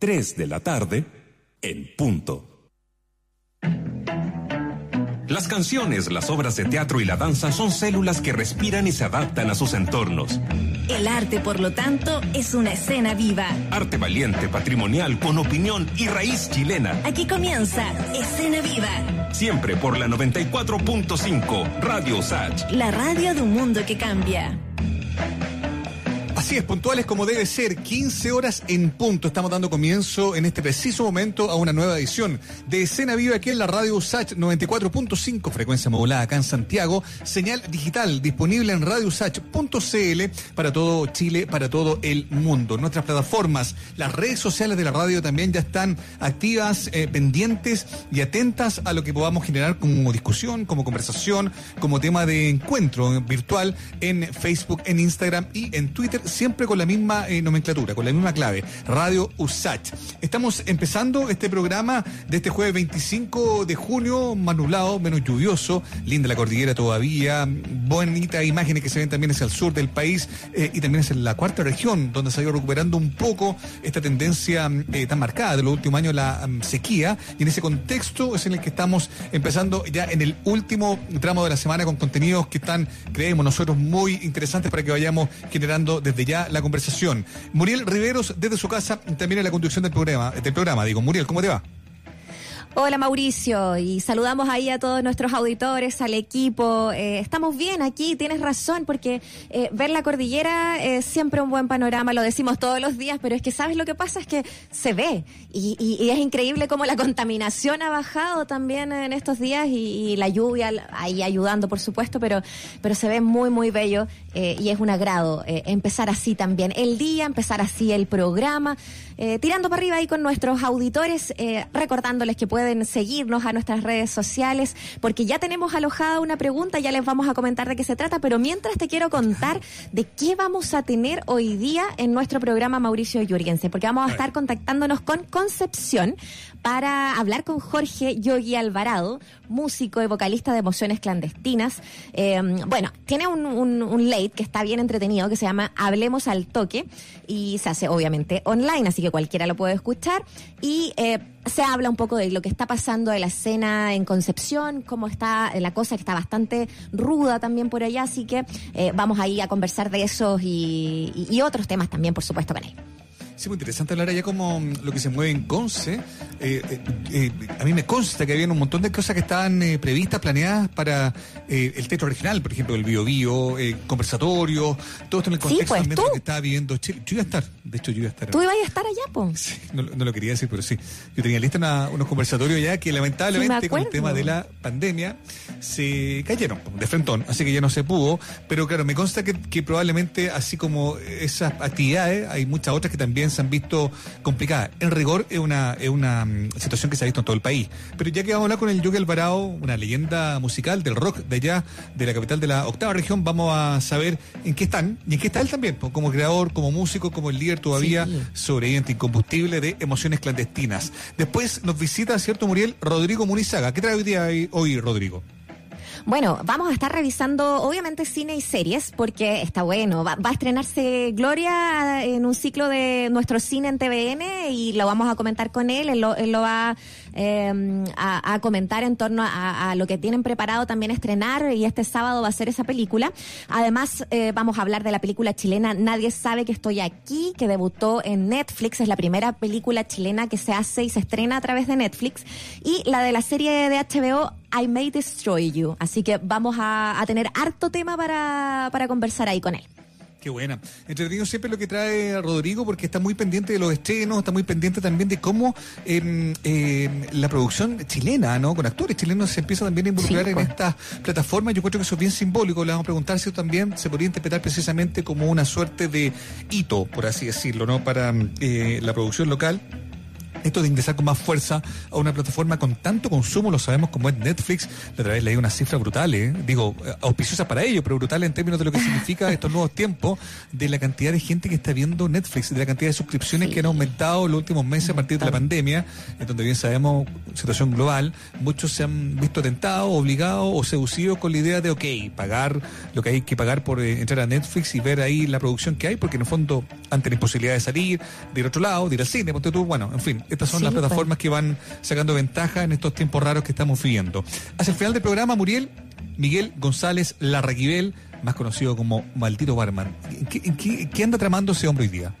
3 de la tarde, en punto. Las canciones, las obras de teatro y la danza son células que respiran y se adaptan a sus entornos. El arte, por lo tanto, es una escena viva. Arte valiente, patrimonial, con opinión y raíz chilena. Aquí comienza Escena Viva. Siempre por la 94.5 Radio Sach. La radio de un mundo que cambia. Así es, puntuales como debe ser, 15 horas en punto. Estamos dando comienzo en este preciso momento a una nueva edición de Escena Viva aquí en la radio USACH 94.5, frecuencia modulada acá en Santiago, señal digital disponible en radiosach.cl para todo Chile, para todo el mundo. Nuestras plataformas, las redes sociales de la radio también ya están activas, eh, pendientes y atentas a lo que podamos generar como discusión, como conversación, como tema de encuentro virtual en Facebook, en Instagram y en Twitter siempre con la misma eh, nomenclatura, con la misma clave, Radio USACH. Estamos empezando este programa de este jueves 25 de junio, más nublado, menos lluvioso, linda la cordillera todavía, bonitas imágenes que se ven también hacia el sur del país eh, y también hacia la cuarta región, donde se ha ido recuperando un poco esta tendencia eh, tan marcada de los últimos años, la um, sequía, y en ese contexto es en el que estamos empezando ya en el último tramo de la semana con contenidos que están, creemos nosotros, muy interesantes para que vayamos generando desde ya la conversación. Muriel Riveros, desde su casa, también en la conducción del programa. Del programa. Digo, Muriel, ¿cómo te va? Hola Mauricio y saludamos ahí a todos nuestros auditores, al equipo. Eh, estamos bien aquí, tienes razón, porque eh, ver la cordillera es siempre un buen panorama, lo decimos todos los días, pero es que sabes lo que pasa es que se ve y, es increíble cómo la contaminación ha bajado también en estos días y, la lluvia ahí ayudando, por supuesto, pero, pero se ve muy, muy bello eh, y es un agrado empezar así también el día, empezar así el programa, tirando para arriba ahí con nuestros auditores, recordándoles que pueden pueden seguirnos a nuestras redes sociales, porque ya tenemos alojada una pregunta, ya les vamos a comentar de qué se trata, pero mientras te quiero contar de qué vamos a tener hoy día en nuestro programa Mauricio Yurgense, porque vamos a estar contactándonos con Concepción para hablar con Jorge Yogi Alvarado, músico y vocalista de Emociones Clandestinas. Em, bueno, tiene un, un, late que está bien entretenido que se llama Hablemos al Toque y se hace obviamente online, así que cualquiera lo puede escuchar. Y eh, se habla un poco de lo que está pasando de la escena en Concepción, cómo está la cosa que está bastante ruda también por allá, así que eh, vamos ahí a conversar de esos y, y otros temas también, por supuesto, con él. Sí, muy interesante hablar allá como mm, lo que se mueve en Conce. Eh, eh, eh, a mí me consta que había un montón de cosas que estaban previstas, planeadas para el teatro regional, por ejemplo, el Bio Bio, conversatorios, todo esto en el contexto pues, que estaba viviendo Chile. Yo iba a estar, de hecho, yo iba a estar. ¿Tú ibas a estar allá, po? Sí, no, lo quería decir, pero sí. Yo tenía lista unos conversatorios ya que lamentablemente con el tema de la pandemia se cayeron de frentón, así que ya no se pudo. Pero claro, me consta que, que probablemente, así como esas actividades, hay muchas otras que también se han visto complicadas. En rigor es una, es una mm, situación que se ha visto en todo el país. Pero ya que vamos a hablar con el Yogi Alvarado, una leyenda musical del rock de allá, de la capital de la octava región, vamos a saber en qué están y en qué está él también, como creador, como músico, como el líder todavía sobreviviente incombustible de emociones clandestinas. Después nos visita, ¿cierto, Muriel? Rodrigo Munizaga. ¿Qué trae hoy día hoy, Rodrigo? Bueno, vamos a estar revisando obviamente cine y series porque está bueno. Va, a estrenarse Gloria en un ciclo de nuestro cine en TVN y lo vamos a comentar con él. Él lo, va em, a, comentar en torno a, lo que tienen preparado también estrenar y este sábado va a ser esa película. Además, eh, vamos a hablar de la película chilena Nadie sabe que estoy aquí, que debutó en Netflix. Es la primera película chilena que se hace y se estrena a través de Netflix. Y la de la serie de HBO I May Destroy You. Así que vamos a, tener harto tema para, para conversar ahí con él. Qué buena. Entretenido siempre lo que trae Rodrigo porque está muy pendiente de los estrenos, está muy pendiente también de cómo eh, la producción chilena, ¿no? Con actores chilenos se empieza también a involucrar en estas plataformas. Yo creo que eso es bien simbólico. Le vamos a preguntar si eso también se podría interpretar precisamente como una suerte de hito, por así decirlo, ¿no? Para eh, la producción local esto de ingresar con más fuerza a una plataforma con tanto consumo, lo sabemos como es Netflix, la otra vez leí unas cifras brutales, ¿eh? digo, eh, auspiciosas para ellos, pero brutales en términos de lo que significa estos nuevos tiempos, de la cantidad de gente que está viendo Netflix, de la cantidad de suscripciones que han aumentado en los últimos meses a partir de la pandemia, en donde bien sabemos, situación global, muchos se han visto tentados, obligados o seducidos con la idea de, ok, pagar lo que hay que pagar por eh, entrar a Netflix y ver ahí la producción que hay, porque en el fondo, ante la imposibilidad de salir, de ir a otro lado, de ir al cine, ponte tú, bueno, en fin, estas son las pues. plataformas que van sacando ventaja en estos tiempos raros que estamos viviendo. Hacia el final del programa, Muriel, Miguel González Larraquivel, más conocido como Maldito Barman. ¿En qué, en qué- qué anda tramando ese hombre hoy día?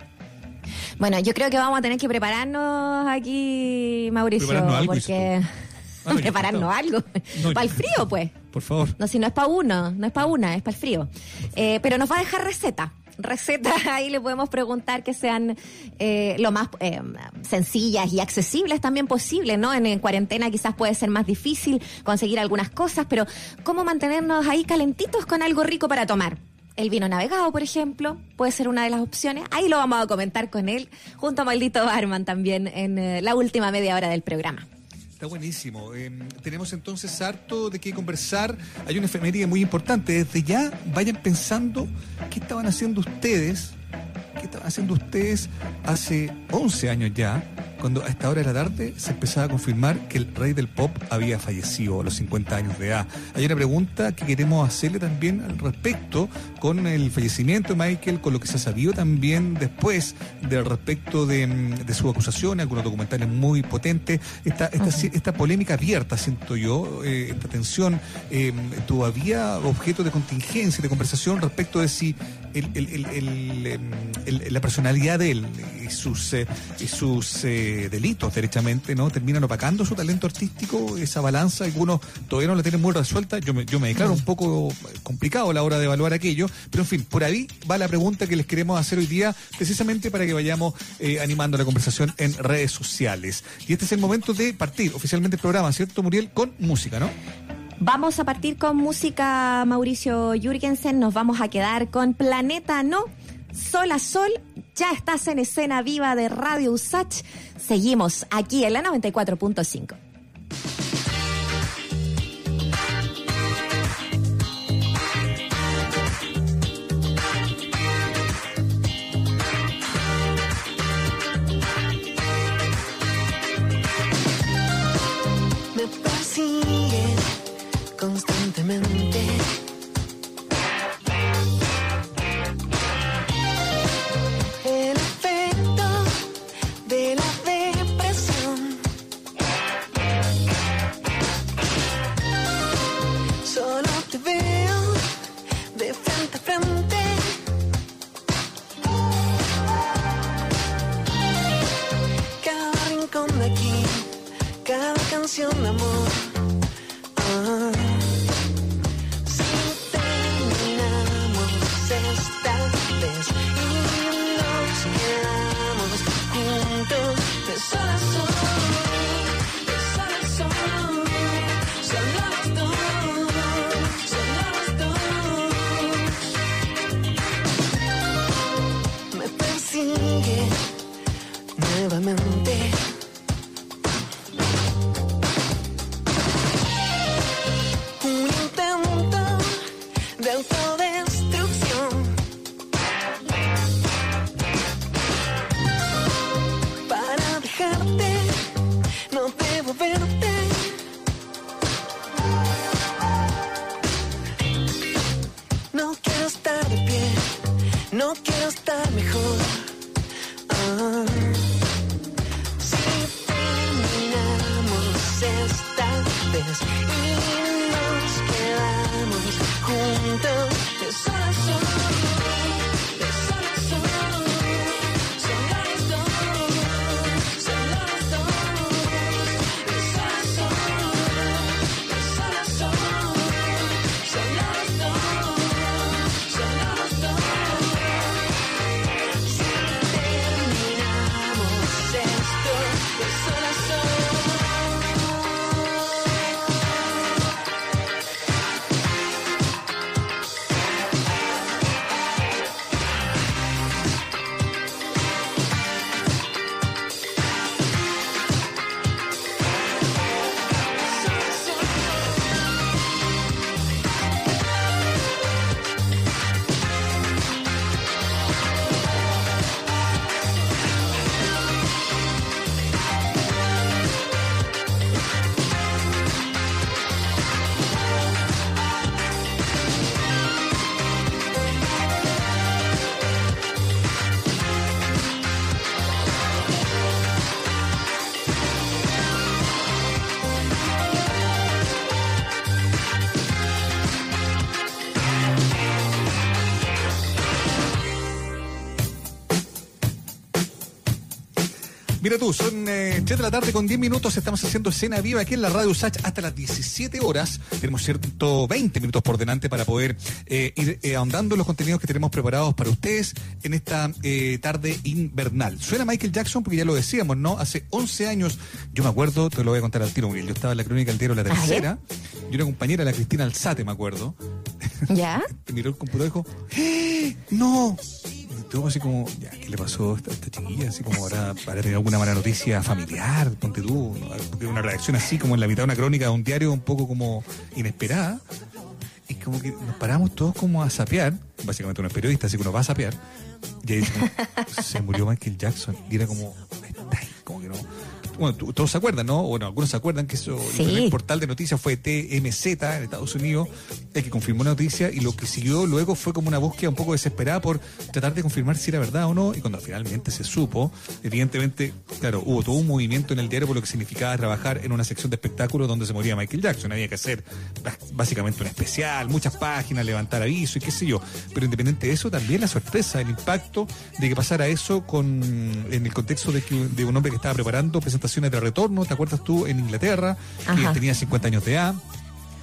Bueno, yo creo que vamos a tener que prepararnos aquí, Mauricio, Prepararnos algo, porque Ah, prepararnos algo. No, para el frío, pues. Por favor. No, si no es para uno, no es para una, es para el frío. Eh, pero nos va a dejar receta. Recetas ahí le podemos preguntar que sean eh, lo más eh, sencillas y accesibles también posible, ¿no? En, en cuarentena quizás puede ser más difícil conseguir algunas cosas, pero ¿cómo mantenernos ahí calentitos con algo rico para tomar? El vino navegado, por ejemplo, puede ser una de las opciones. Ahí lo vamos a comentar con él, junto a Maldito Barman también en eh, la última media hora del programa. Está buenísimo. Eh, tenemos entonces harto de qué conversar. Hay una efeméride muy importante. Desde ya vayan pensando qué estaban haciendo ustedes, qué estaban haciendo ustedes hace 11 años ya, cuando a esta hora de la tarde se empezaba a confirmar que el rey del pop había fallecido a los 50 años de edad. Hay una pregunta que queremos hacerle también al respecto con el fallecimiento de Michael, con lo que se ha sabido también después del respecto de, mm, de su acusación, algunos documentales muy potentes, esta, esta, esta polémica abierta, siento yo, eh, esta tensión, eh, todavía objeto de contingencia, de conversación respecto de si el, em, el- la personalidad de él y sus, eh, y sus delitos, derechamente, ¿no? Terminan opacando su talento artístico, esa balanza, algunos todavía no la tienen muy resuelta. Yo me, yo me declaro un poco complicado a la hora de evaluar aquello, pero en fin, por ahí va la pregunta que les queremos hacer hoy día, precisamente para que vayamos eh, animando la conversación en redes sociales. Y este es el momento de partir oficialmente el programa, ¿cierto, Muriel? Con música, ¿no? Vamos a partir con música Mauricio Jürgensen, nos vamos a quedar con Planeta No, Sol a Sol, ya estás en escena viva de Radio Usach, seguimos aquí en la 94.5. me constantemente. Mira tú, son eh, 3 de la tarde con 10 minutos. Estamos haciendo escena viva aquí en la radio Sach hasta las 17 horas. Tenemos 120 minutos por delante para poder eh, ir eh, ahondando en los contenidos que tenemos preparados para ustedes en esta eh, tarde invernal. Suena Michael Jackson porque ya lo decíamos, ¿no? Hace 11 años, yo me acuerdo, te lo voy a contar al tiro, Muriel. Yo estaba en la crónica del diario La. Tercera y una compañera, la Cristina Alzate, me acuerdo, ¿Ya? miró el computador y dijo, ¡Eh! ¡No! Y todo así como, ya, ¿qué le pasó a esta, Así como habrá, habrá tenido alguna mala noticia familiar, ponte tú, una reacción así como en la mitad de una crónica de un diario un poco como inesperada. Y como que nos paramos todos como a sapear, básicamente uno es periodista, así que uno va a sapear, y ahí se murió Michael Jackson, y era como, Bueno, todos se acuerdan, ¿no? Bueno, algunos se acuerdan que eso, Sí. el primer portal de noticias fue TMZ en Estados Unidos, el que confirmó la noticia y lo que siguió luego fue como una búsqueda un poco desesperada por tratar de confirmar si era verdad o no. Y cuando finalmente se supo, evidentemente, claro, hubo todo un movimiento en el diario por lo que significaba trabajar en una sección de espectáculos donde se moría Michael Jackson. Había que hacer básicamente un especial, muchas páginas, levantar aviso y qué sé yo. Pero independiente de eso, también la sorpresa, el impacto de que pasara eso con en el contexto de, que, de un hombre que estaba preparando presentaciones de retorno, ¿te acuerdas tú? En Inglaterra, que Ajá. tenía 50 años de edad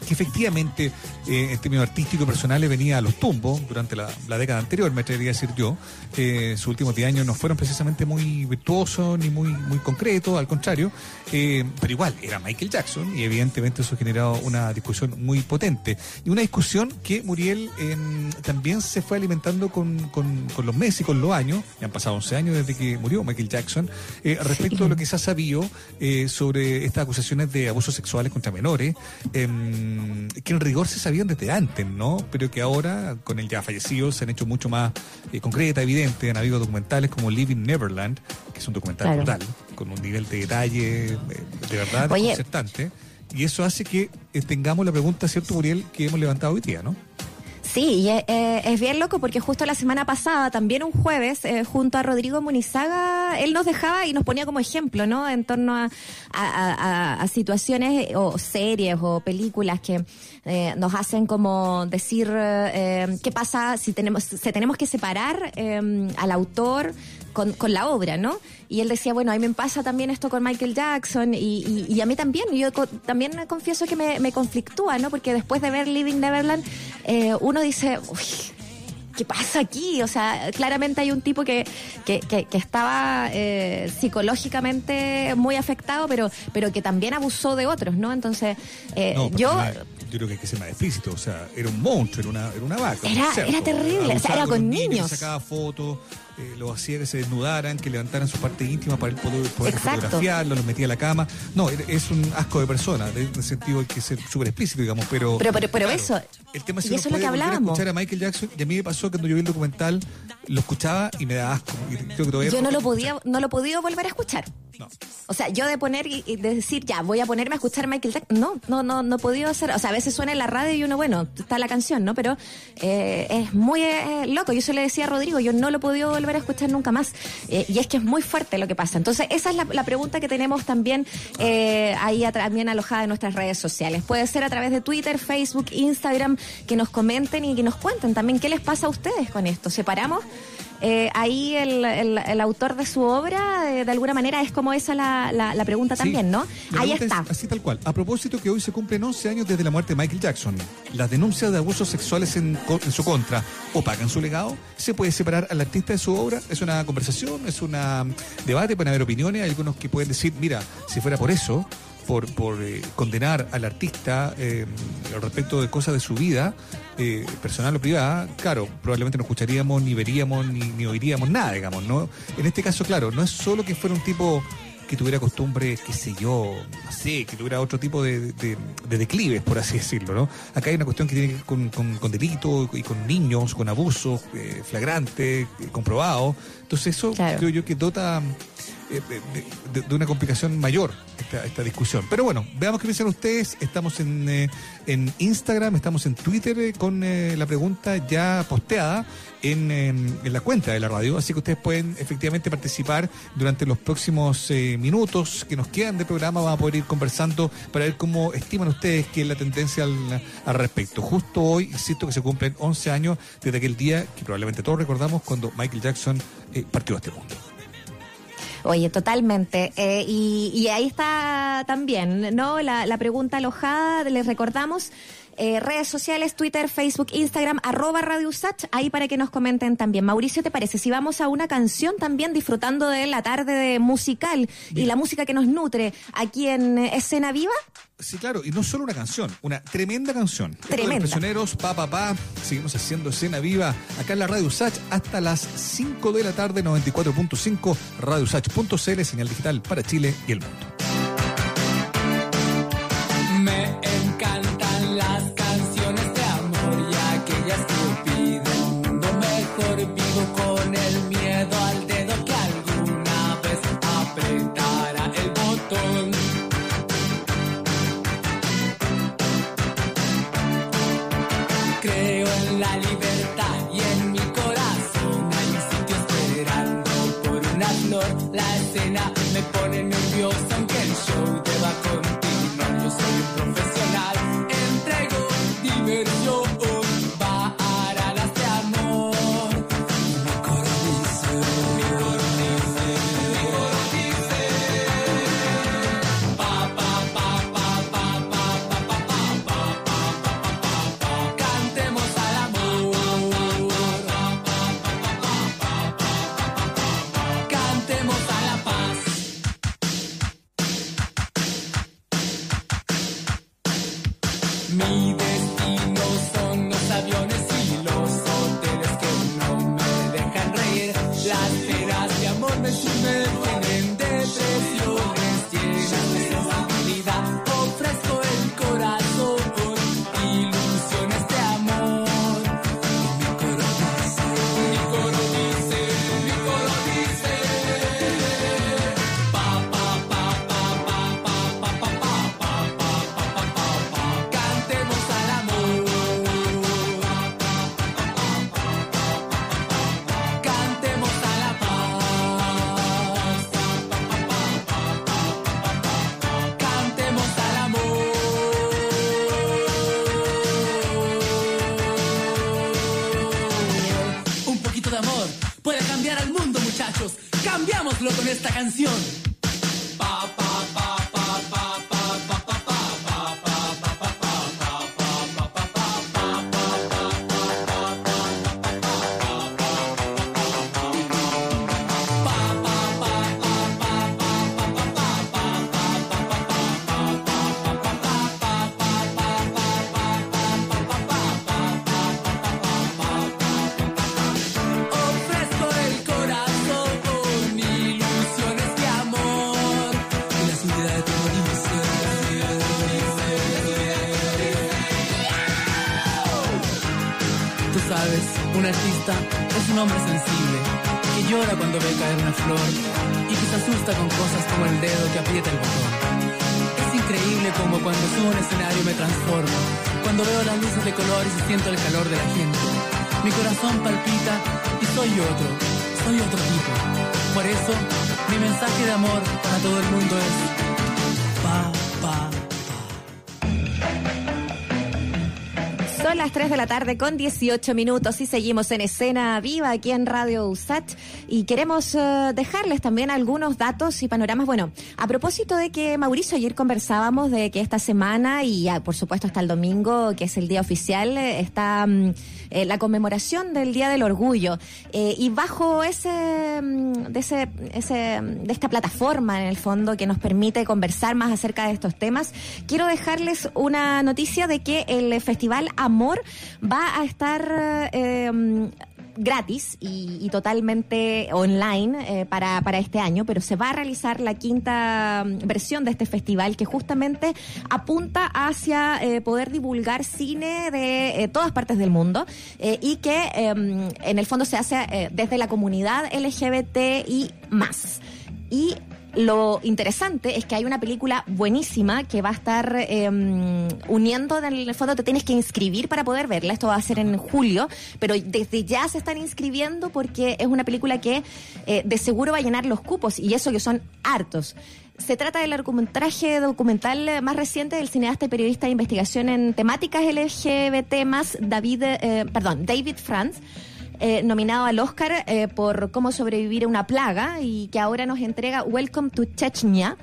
que efectivamente eh, en términos artísticos y personales venía a los tumbos durante la, la década anterior, me atrevería a decir yo. Eh, sus últimos 10 años no fueron precisamente muy virtuosos ni muy, muy concretos, al contrario, eh, pero igual era Michael Jackson y evidentemente eso generó una discusión muy potente. Y una discusión que Muriel eh, también se fue alimentando con, con, con los meses y con los años, ya han pasado 11 años desde que murió Michael Jackson, eh, respecto a lo que se ha sabido eh, sobre estas acusaciones de abusos sexuales contra menores, em, que en rigor se sabían desde antes, ¿no? Pero que ahora, con el ya fallecido, se han hecho mucho más eh, concretas, evidentes. Han habido documentales como Living Neverland, que es un documental Claro. brutal, con un nivel de detalle eh, de verdad Oye. desconcertante. Y eso hace que eh, tengamos la pregunta, ¿cierto, Muriel, que hemos levantado hoy día, ¿no? Sí, y eh, es bien loco porque justo la semana pasada, también un jueves, eh, junto a Rodrigo Munizaga, él nos dejaba y nos ponía como ejemplo, ¿no? En torno a, situaciones eh, o series o películas que eh, nos hacen como decir eh, eh, qué pasa si tenemos, si tenemos que separar al autor con, con la obra, ¿no? Y él decía, bueno, a mí me pasa también esto con Michael Jackson y, y- y a mí también. Yo co- también confieso que me, me conflictúa, ¿no? Porque después de ver Living Neverland, eh, uno dice, uy, ¿qué pasa aquí? O sea, claramente hay un tipo que, que, que- que estaba eh, psicológicamente muy afectado, pero, pero que también abusó de otros, ¿no? Entonces, eh, No, yo... yo creo que hay que ser más explícito. O sea, era un monstruo, era una, era una vaca. un Era- cerdo. era terrible, o sea, era con niños. sacaba fotos, eh, los hacía que se desnudaran, que levantaran su parte íntima para él poder, poder fotografiarlo, los metía a la cama. No, era- es un asco de persona. En ese sentido hay que ser súper explícito, digamos. Pero, Pero- pero- pero eso- El tema es y si uno eso es lo que volver hablábamos. escuchar a Michael Jackson. Y a mí me pasó que cuando yo vi el documental, lo escuchaba y me da asco. Y creo que todavía Yo no lo podía, no lo podía volver a escuchar. No. O sea, yo de poner y, y de decir, ya, voy a ponerme a escuchar Michael Jackson. No, no, no, no he podido hacer. O sea, a veces suena en la radio y uno, bueno, está la canción, ¿no? Pero eh, es muy eh, loco. Yo se le decía a Rodrigo, yo no lo he podido volver a escuchar nunca más. Eh, y es que es muy fuerte lo que pasa. Entonces, esa es la, la pregunta que tenemos también eh, ahí a- también alojada en nuestras redes sociales. Puede ser a través de Twitter, Facebook, Instagram, que nos comenten y que nos cuenten también qué les pasa a ustedes con esto. ¿Separamos? Eh, ahí el, el- el autor de su obra, eh, de alguna manera, es como esa la, la, la pregunta Sí. también, ¿no? Ahí está. es así tal cual. A propósito que hoy se cumplen 11 años desde la muerte de Michael Jackson. Las denuncias de abusos sexuales en, en su contra o pagan su legado. ¿Se puede separar al artista de su obra? Es una conversación, es un debate, pueden haber opiniones. Hay algunos que pueden decir, mira, si fuera por eso, por, por eh, condenar al artista eh, respecto de cosas de su vida, eh, personal o privada, claro, probablemente no escucharíamos, ni veríamos, ni, ni oiríamos nada, digamos, ¿no? En este caso, claro, no es solo que fuera un tipo que tuviera costumbre, qué sé yo, no sé, que tuviera otro tipo de, de- de declives, por así decirlo, ¿no? Acá hay una cuestión que tiene que ver con, con, con delito y con niños, con abusos eh, flagrantes, eh, comprobados. Entonces eso Claro. creo yo que dota eh, de, una complicación mayor esta, esta discusión. Pero bueno, veamos qué piensan ustedes. Estamos en, eh, en Instagram, estamos en Twitter eh, con eh, la pregunta ya posteada en, en- en la cuenta de la radio. Así que ustedes pueden efectivamente participar durante los próximos eh, minutos que nos quedan de programa. Vamos a poder ir conversando para ver cómo estiman ustedes que es la tendencia al, al respecto. Justo hoy, insisto, que se cumplen 11 años desde aquel día que probablemente todos recordamos cuando Michael Jackson eh, partió a este mundo. Oye, totalmente. Eh, y, y ahí está también, ¿no? La, la pregunta alojada, les recordamos. Eh, redes sociales, Twitter, Facebook, Instagram, arroba Radio Usach, ahí para que nos comenten también. Mauricio, ¿te parece? Si vamos a una canción también disfrutando de la tarde de musical y la música que nos nutre aquí en eh, Escena Viva. Sí, claro, y no solo una canción, una tremenda canción. Tremenda. Los prisioneros, pa, pa, pa. Seguimos haciendo escena viva acá en la Radio Usach hasta las 5 de la tarde, 94.5, radiousach.cl, señal digital para Chile y el mundo. Poniendo con esta canción Tú sabes, un artista es un hombre sensible que llora cuando ve caer una flor y que se asusta con cosas como el dedo que aprieta el botón. Es increíble como cuando subo un escenario me transformo, cuando veo las luces de colores y siento el calor de la gente. Mi corazón palpita y soy otro, soy otro tipo. Por eso, mi mensaje de amor para todo el mundo es Son las 3 de la tarde con 18 minutos y seguimos en escena viva aquí en Radio USAT y queremos eh, dejarles también algunos datos y panoramas. Bueno, a propósito de que Mauricio ayer conversábamos de que esta semana y ah, por supuesto hasta el domingo, que es el día oficial, eh, está mm, eh, la conmemoración del Día del Orgullo y bajo ese, mm, de ese, mm, de esta plataforma en el fondo que nos permite conversar más acerca de estos temas, quiero dejarles una noticia de que el Festival Amor va a estar mm, gratis y, totalmente online eh, para, para este año, pero se va a realizar la quinta mm, versión de este festival que justamente apunta hacia eh, poder divulgar cine de eh, todas partes del mundo y que eh, en el fondo se hace desde la comunidad LGBT y más. Y lo interesante es que hay una película buenísima que va a estar eh, uniendo, en el fondo te tienes que inscribir para poder verla, esto va a ser en julio, pero desde ya se están inscribiendo porque es una película que eh, de seguro va a llenar los cupos y eso que son hartos. Se trata del largometraje documental más reciente del cineasta y periodista de investigación en temáticas LGBT más David, eh, perdón, David Franz. Eh, nominado al Oscar eh, por cómo sobrevivir a una plaga y que ahora nos entrega Welcome to Chechnya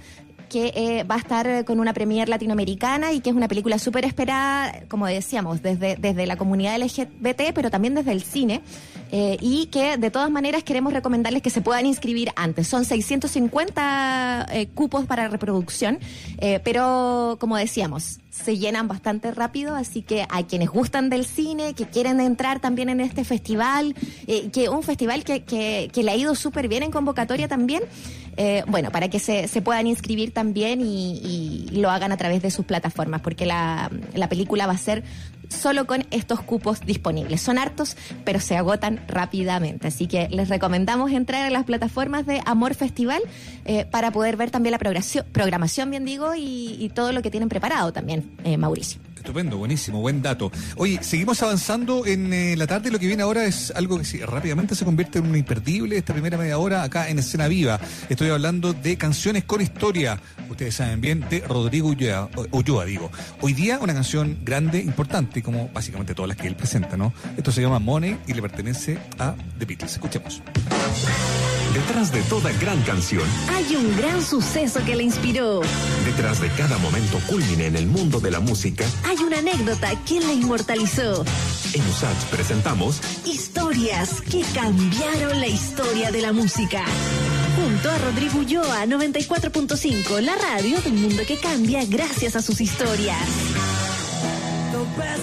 que eh, va a estar con una premier latinoamericana y que es una película súper esperada, como decíamos, desde, desde la comunidad LGBT, pero también desde el cine, eh, y que de todas maneras queremos recomendarles que se puedan inscribir antes. Son 650 eh, cupos para reproducción, eh, pero como decíamos, se llenan bastante rápido, así que a quienes gustan del cine, que quieren entrar también en este festival, eh, que un festival que, que, que le ha ido súper bien en convocatoria también, eh, bueno, para que se, se puedan inscribir también y, y lo hagan a través de sus plataformas, porque la, la película va a ser solo con estos cupos disponibles. Son hartos, pero se agotan rápidamente. Así que les recomendamos entrar a las plataformas de Amor Festival eh, para poder ver también la programación, programación bien digo, y, todo lo que tienen preparado también, eh, Mauricio. Estupendo, buenísimo, buen dato. Oye, seguimos avanzando en eh, la tarde. Lo que viene ahora es algo que sí, rápidamente se convierte en un imperdible esta primera media hora acá en Escena Viva. Estoy hablando de canciones con historia. Ustedes saben bien, de Rodrigo Ulloa, Ulloa, digo. Hoy día una canción grande, importante, como básicamente todas las que él presenta, ¿no? Esto se llama Money y le pertenece a The Beatles. Escuchemos. Detrás de toda gran canción, Hay un gran suceso que le inspiró. detrás de cada momento culmine en el mundo de la música, Hay una anécdota que la inmortalizó. en USACH presentamos Historias que cambiaron la historia de la música. Junto a Rodrigo Ulloa, 94.5, la radio del mundo que cambia gracias a sus historias.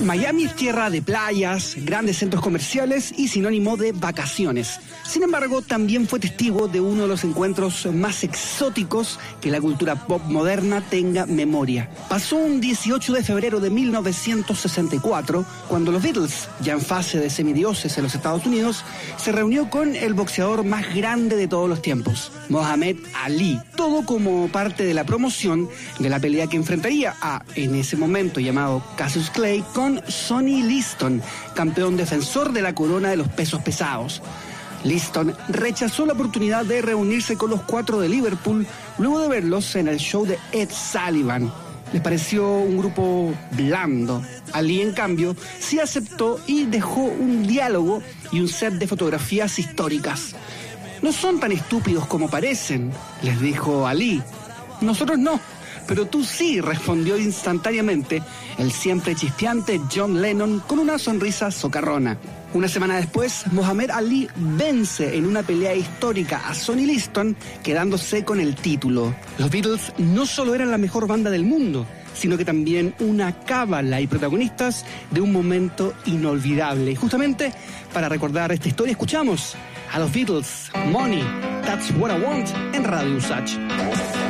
Miami es tierra de playas, grandes centros comerciales y sinónimo de vacaciones. Sin embargo, también fue testigo de uno de los encuentros más exóticos que la cultura pop moderna tenga memoria. Pasó un 18 de febrero de 1964, cuando los Beatles, ya en fase de semidioses en los Estados Unidos, se reunió con el boxeador más grande de todos los tiempos, Mohamed Ali. Todo como parte de la promoción de la pelea que enfrentaría a, en ese momento llamado Cassius Clay, con Sonny Liston, campeón defensor de la corona de los pesos pesados. Liston rechazó la oportunidad de reunirse con los cuatro de Liverpool luego de verlos en el show de Ed Sullivan. Les pareció un grupo blando. Ali, en cambio, sí aceptó y dejó un diálogo y un set de fotografías históricas. No son tan estúpidos como parecen, les dijo Ali. Nosotros no, pero tú sí, respondió instantáneamente el siempre chisteante John Lennon con una sonrisa socarrona. Una semana después, Mohamed Ali vence en una pelea histórica a Sonny Liston, quedándose con el título. Los Beatles no solo eran la mejor banda del mundo, sino que también una cábala y protagonistas de un momento inolvidable. Y justamente para recordar esta historia, escuchamos a los Beatles, Money, That's What I Want, en Radio Usach.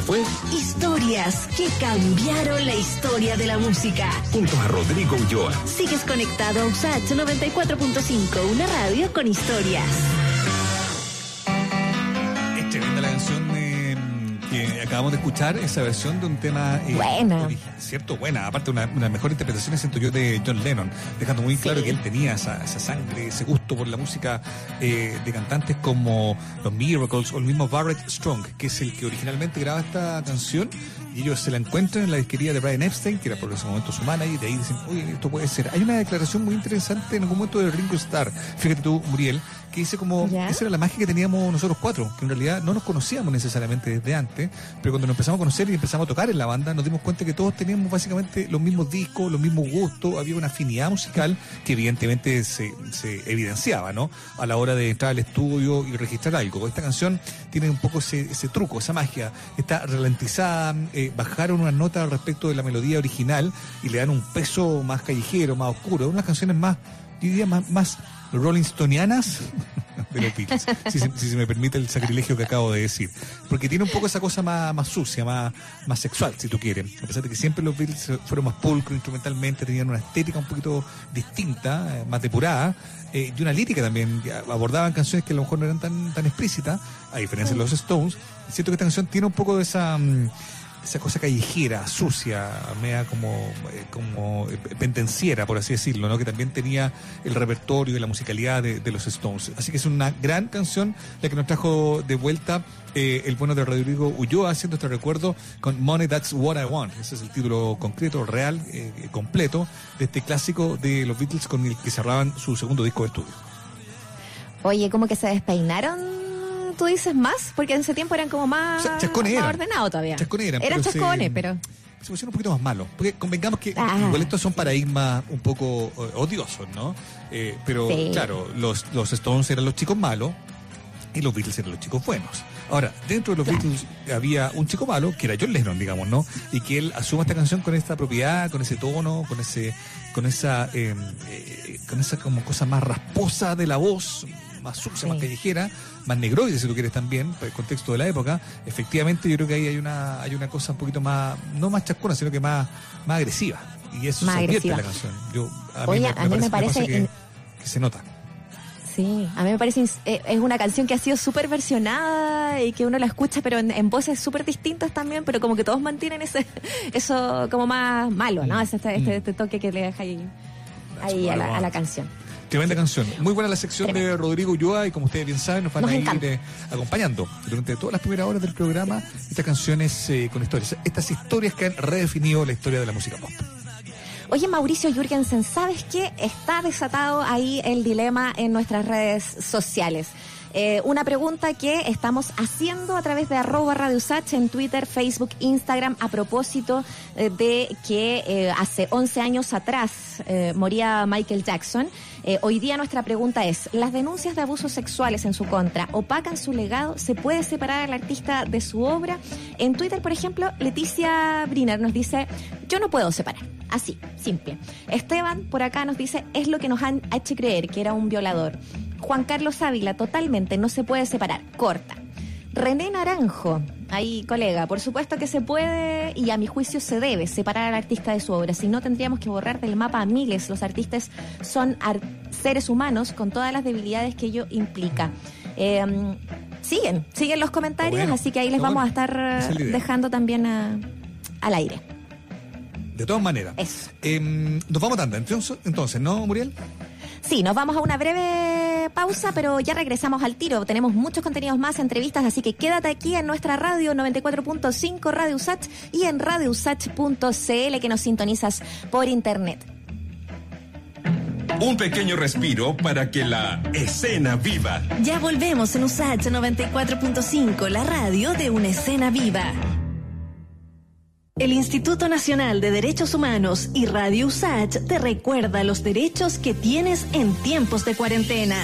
Fue Historias que cambiaron la historia de la música. junto a Rodrigo Ulloa. Sigues conectado a USACH 94.5, una radio con historias. Acabamos de escuchar, esa versión de un tema. eh, Buena. ¿Cierto? Buena. Aparte, una, una mejor interpretación, siento yo, de John Lennon, dejando muy claro que él tenía esa, esa sangre, ese gusto por la música eh, de cantantes como los Miracles o el mismo Barrett Strong, que es el que originalmente graba esta canción. Y ellos se la encuentran en la disquería de Brian Epstein, que era por ese momento su manager, y de ahí dicen, oye, esto puede ser. Hay una declaración muy interesante en algún momento de Ringo Starr, fíjate tú, Muriel, que dice como, ¿Ya? esa era la magia que teníamos nosotros cuatro, que en realidad no nos conocíamos necesariamente desde antes, pero cuando nos empezamos a conocer y empezamos a tocar en la banda, nos dimos cuenta que todos teníamos básicamente los mismos discos, los mismos gustos, había una afinidad musical que evidentemente se, se evidenciaba, ¿no? A la hora de entrar al estudio y registrar algo. Esta canción tiene un poco ese, ese truco, esa magia. Está ralentizada, eh, bajaron unas notas respecto de la melodía original y le dan un peso más callejero, más oscuro. Unas canciones más, diría, más, más Rolling Stonianas de los Beatles, si, se- si se me permite el sacrilegio que acabo de decir. Porque tiene un poco esa cosa más, más sucia, más, más sexual, si tú quieres. A pesar de que siempre los Beatles fueron más pulcros instrumentalmente, tenían una estética un poquito distinta, eh, más depurada, eh, y una lírica también. Abordaban canciones que a lo mejor no eran tan, tan explícitas, a diferencia de los Stones. Siento que esta canción tiene un poco de esa... mm, esa cosa callejera, sucia, media como, eh, como eh, pendenciera, por así decirlo, ¿no? que también tenía el repertorio y la musicalidad de, los Stones. Así que es una gran canción la que nos trajo de vuelta eh, el bueno de Rodrigo Ulloa, haciendo este recuerdo con Money That's What I Want. Ese es el título concreto, real, eh, completo de este clásico de los Beatles con el que cerraban su segundo disco de estudio. Oye, como que se despeinaron, tú dices más, porque en ese tiempo eran como más, O sea, chascones más ordenados todavía. Chascones eran, se- chascones, pero se pusieron un poquito más malos. Porque convengamos que Ah. igual estos son paradigmas un poco eh, odiosos, ¿no? Eh, pero Sí. claro, los, los Stones eran los chicos malos y los Beatles eran los chicos buenos. Ahora, dentro de los Beatles había un chico malo, que era John Lennon, digamos, ¿no? Y que él asuma esta canción con esta propiedad, con ese tono, con ese, con esa, eh, eh, con esa como cosa más rasposa de la voz, más sucia, más Sí. callejera, más negroide si tú quieres también, por el contexto de la época. Efectivamente, yo creo que ahí hay una, hay una cosa un poquito más, no más chascona, sino que más, más agresiva. Y eso Más se agresiva. la canción. Yo, a Oye, a mí me parece que, in- que se nota. sí, a mí me parece, eh, es una canción que ha sido súper versionada y que uno la escucha, pero en, en voces súper distintas también, pero como que todos mantienen ese eso como más malo, ¿no? Ese- Este, este, este toque que le deja ahí, ahí a, la, a la canción. Tremenda canción. Muy buena la sección de Rodrigo Ulloa y como ustedes bien saben nos van Nos a ir eh, acompañando durante todas las primeras horas del programa estas canciones eh, con historias. Estas historias que han redefinido la historia de la música pop. Oye, Mauricio Jürgensen, ¿sabes qué? Está desatado ahí el dilema en nuestras redes sociales. Eh, una pregunta que estamos haciendo a través de arroba Radio Usach en Twitter, Facebook, Instagram, a propósito eh, de que eh, hace 11 años atrás moría Michael Jackson. Eh, hoy día nuestra pregunta es, ¿las denuncias de abusos sexuales en su contra opacan su legado? ¿Se puede separar al artista de su obra? En Twitter, por ejemplo, Leticia Briner nos dice, yo no puedo separar. Así, simple. Esteban por acá nos dice, es lo que nos han hecho creer que era un violador. Juan Carlos Ávila, totalmente, no se puede separar. Corta. René Naranjo, ahí colega, por supuesto que se puede y a mi juicio se debe separar al artista de su obra, si no tendríamos que borrar del mapa a miles. Los artistas son ar- seres humanos con todas las debilidades que ello implica. Eh, siguen, siguen los comentarios, bueno, así que ahí les vamos bueno. a estar es eh, dejando también a- al aire. De todas maneras. Eso. Em, nos vamos dando. Entonces, entonces, ¿no, Muriel? Sí, nos vamos a una breve pausa, pero ya regresamos al tiro. Tenemos muchos contenidos más, entrevistas, así que quédate aquí en nuestra radio 94.5 Radio Usach y en radiousach.cl que nos sintonizas por internet. Un pequeño respiro para que la escena viva. Ya volvemos en USACH 94.5, la radio de una escena viva. El Instituto Nacional de Derechos Humanos y Radio USACH te recuerda los derechos que tienes en tiempos de cuarentena.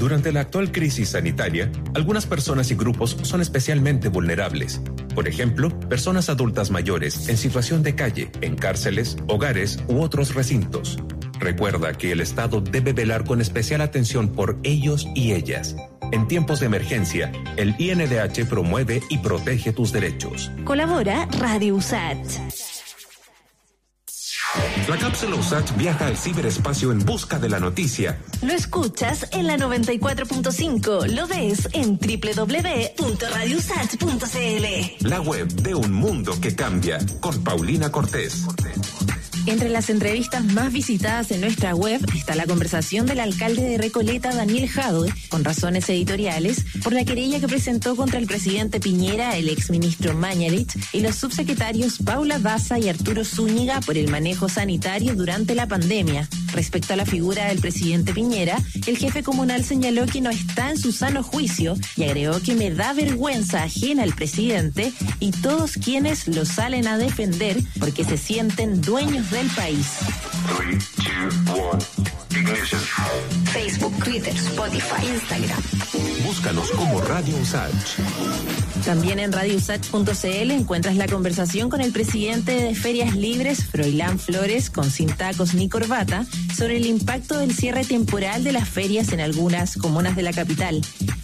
Durante la actual crisis sanitaria, algunas personas y grupos son especialmente vulnerables. Por ejemplo, personas adultas mayores en situación de calle, en cárceles, hogares u otros recintos. Recuerda que el Estado debe velar con especial atención por ellos y ellas. En tiempos de emergencia, el INDH promueve y protege tus derechos. Colabora Radio USAT. La cápsula USACH viaja al ciberespacio en busca de la noticia. Lo escuchas en la 94.5. Lo ves en www.radiosat.cl. La web de un mundo que cambia. Con Paulina Cortés. Entre las entrevistas más visitadas en nuestra web está la conversación del alcalde de Recoleta, Daniel Jadwe, con razones editoriales, por la querella que presentó contra el presidente Piñera, el exministro Mañalich y los subsecretarios Paula Baza y Arturo Zúñiga por el manejo sanitario durante la pandemia. Respecto a la figura del presidente Piñera, el jefe comunal señaló que no está en su sano juicio y agregó que me da vergüenza ajena al presidente y todos quienes lo salen a defender porque se sienten dueños del país. Facebook, Twitter, Spotify, Instagram. Búscanos como Radio USACH. También en radiosach.cl encuentras la conversación con el presidente de Ferias Libres, Froilán Flores, con sin tacos ni corbata, sobre el impacto del cierre temporal de las ferias en algunas comunas de la capital.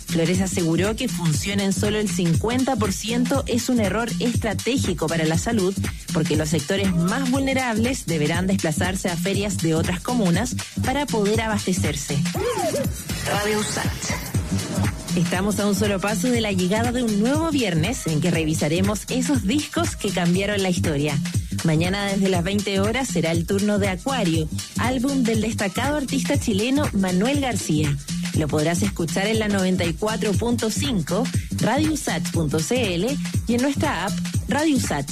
Flores aseguró que funcionen solo el 50% es un error estratégico para la salud, porque los sectores más vulnerables deberán desplazarse a ferias de otras comunas para poder abastecerse. Radio. Estamos a un solo paso de la llegada de un nuevo viernes en que revisaremos esos discos que cambiaron la historia. Mañana desde las 20 horas será el turno de Acuario, álbum del destacado artista chileno Manuel García. Lo podrás escuchar en la 94.5, radiosach.cl y en nuestra app Radio Usach.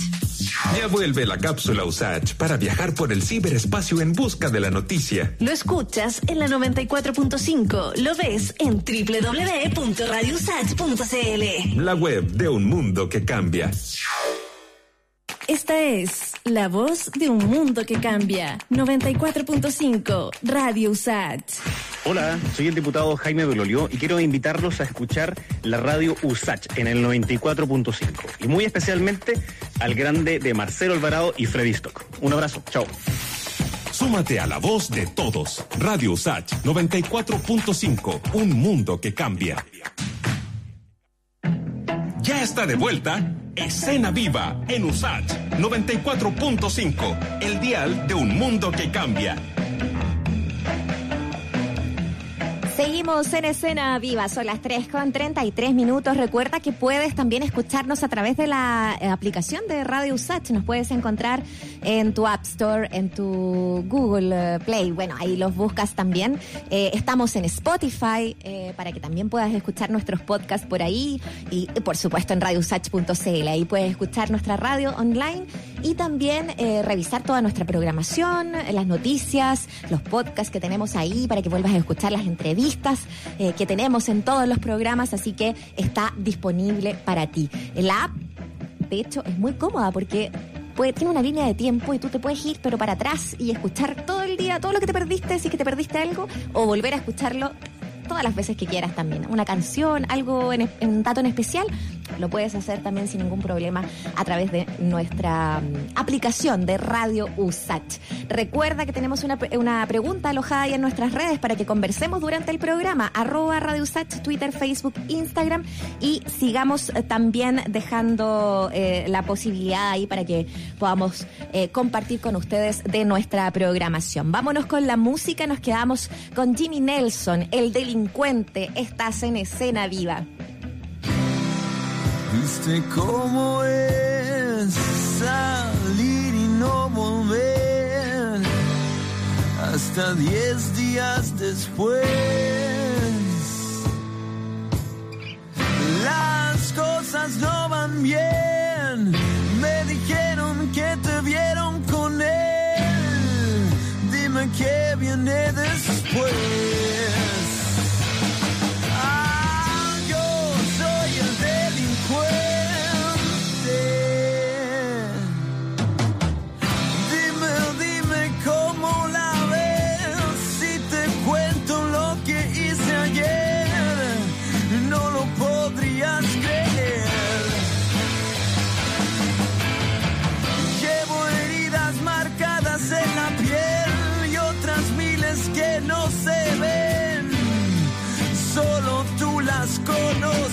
Ya vuelve la cápsula USACH para viajar por el ciberespacio en busca de la noticia. Lo escuchas en la 94.5. Lo ves en www.radiosat.cl. La web de un mundo que cambia. Esta es la voz de un mundo que cambia. 94.5 Radio USAT. Hola, soy el diputado Jaime Belolio y quiero invitarlos a escuchar la radio USACH en el 94.5 y muy especialmente al grande de Marcelo Alvarado y Freddy Stock. Un abrazo, chao. Súmate a la voz de todos. Radio USACH 94.5. Un mundo que cambia. Ya está de vuelta Escena Viva en USACH 94.5. El dial de un mundo que cambia. Seguimos en escena viva, son las 3 con 33 minutos. Recuerda que puedes también escucharnos a través de la eh, aplicación de Radio Usach. Nos puedes encontrar en tu App Store, en tu Google eh, Play. Bueno, ahí los buscas también. Eh, estamos en Spotify para que también puedas escuchar nuestros podcasts por ahí. Y por supuesto en radiousach.cl. Ahí puedes escuchar nuestra radio online y también revisar toda nuestra programación, las noticias, los podcasts que tenemos ahí para que vuelvas a escuchar las entrevistas eh, que tenemos en todos los programas, así que está disponible para ti. La app, de hecho, es muy cómoda porque puede, tiene una línea de tiempo y tú te puedes ir pero para atrás y escuchar todo el día, todo lo que te perdiste, si que te perdiste algo, o volver a escucharlo todas las veces que quieras también. Una canción, algo en, en dato en especial, lo puedes hacer también sin ningún problema a través de nuestra mm, aplicación de Radio USACH. Recuerda que tenemos una, una pregunta alojada ahí en nuestras redes para que conversemos durante el programa. Arroba Radio USACH, Twitter, Facebook, Instagram y sigamos eh, también dejando eh, la posibilidad ahí para que podamos eh, compartir con ustedes de nuestra programación. Vámonos con la música, nos quedamos con Jimmy Nelson, el delincuente. Estás en escena viva. Viste cómo es salir y no volver hasta diez días después. Las cosas no van bien, me dijeron que te vieron con él. Dime qué viene después. Las conoces.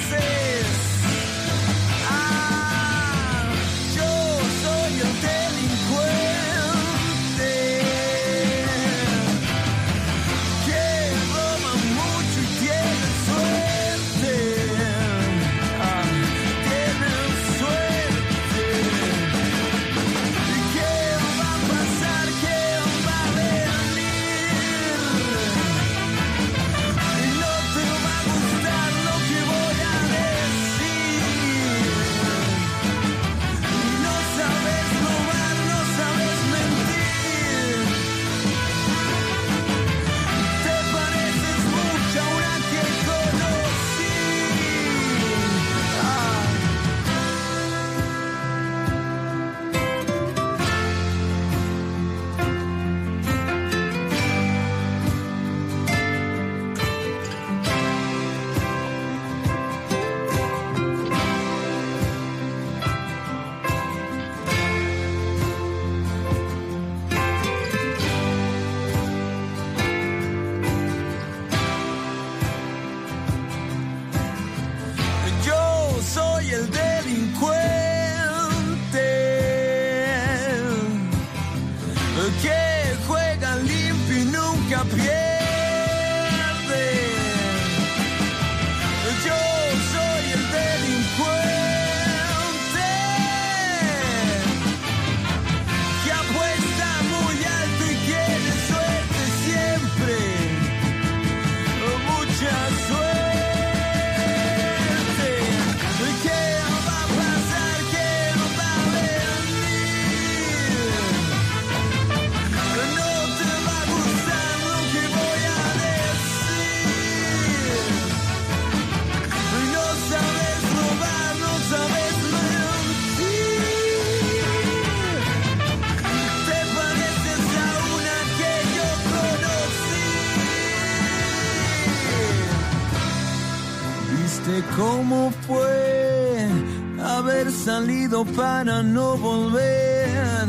Para no volver?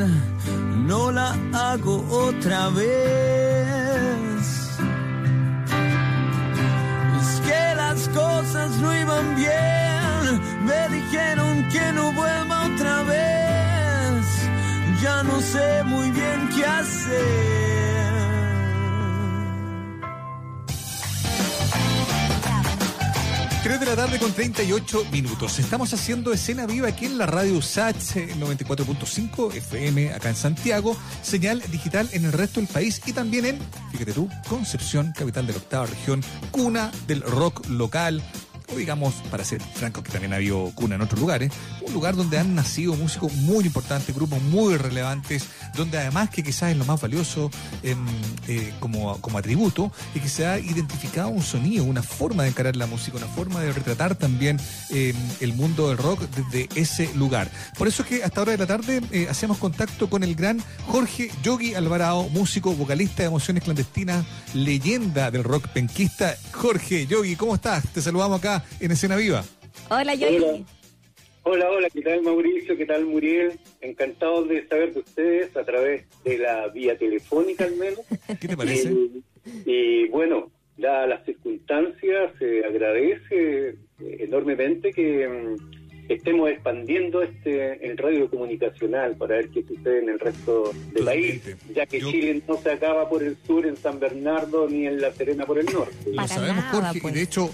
No la hago otra vez. La tarde con 38 minutos. Estamos haciendo escena viva aquí en la radio SACH eh, 94.5 FM acá en Santiago, señal digital en el resto del país y también en, fíjate tú, Concepción, capital de la octava región, cuna del rock local. O digamos, para ser franco, que también ha habido cuna en otros lugares, un lugar donde han nacido músicos muy importantes, grupos muy relevantes, donde además que quizás es lo más valioso em, eh, como, como atributo, y que se ha identificado un sonido, una forma de encarar la música, una forma de retratar también em, el mundo del rock desde ese lugar. Por eso es que hasta ahora de la tarde eh, hacemos contacto con el gran Jorge Yogi Alvarado, músico, vocalista de Emociones Clandestinas, leyenda del rock penquista. Jorge Yogi, ¿cómo estás? Te saludamos acá en Escena Viva. Hola, Hola. Yogi. Hola, hola, ¿qué tal Mauricio? ¿Qué tal Muriel? Encantado de saber de ustedes a través de la vía telefónica al menos. ¿Qué te parece? Y, y, bueno, dadas las circunstancias, se agradece eh, enormemente que mm, estemos expandiendo este el radio comunicacional para ver qué sucede en el resto del país, ya que Yo- Chile no se acaba por el sur en San Bernardo ni en La Serena por el norte. Lo sabemos, nada, Jorge, pues. y de hecho,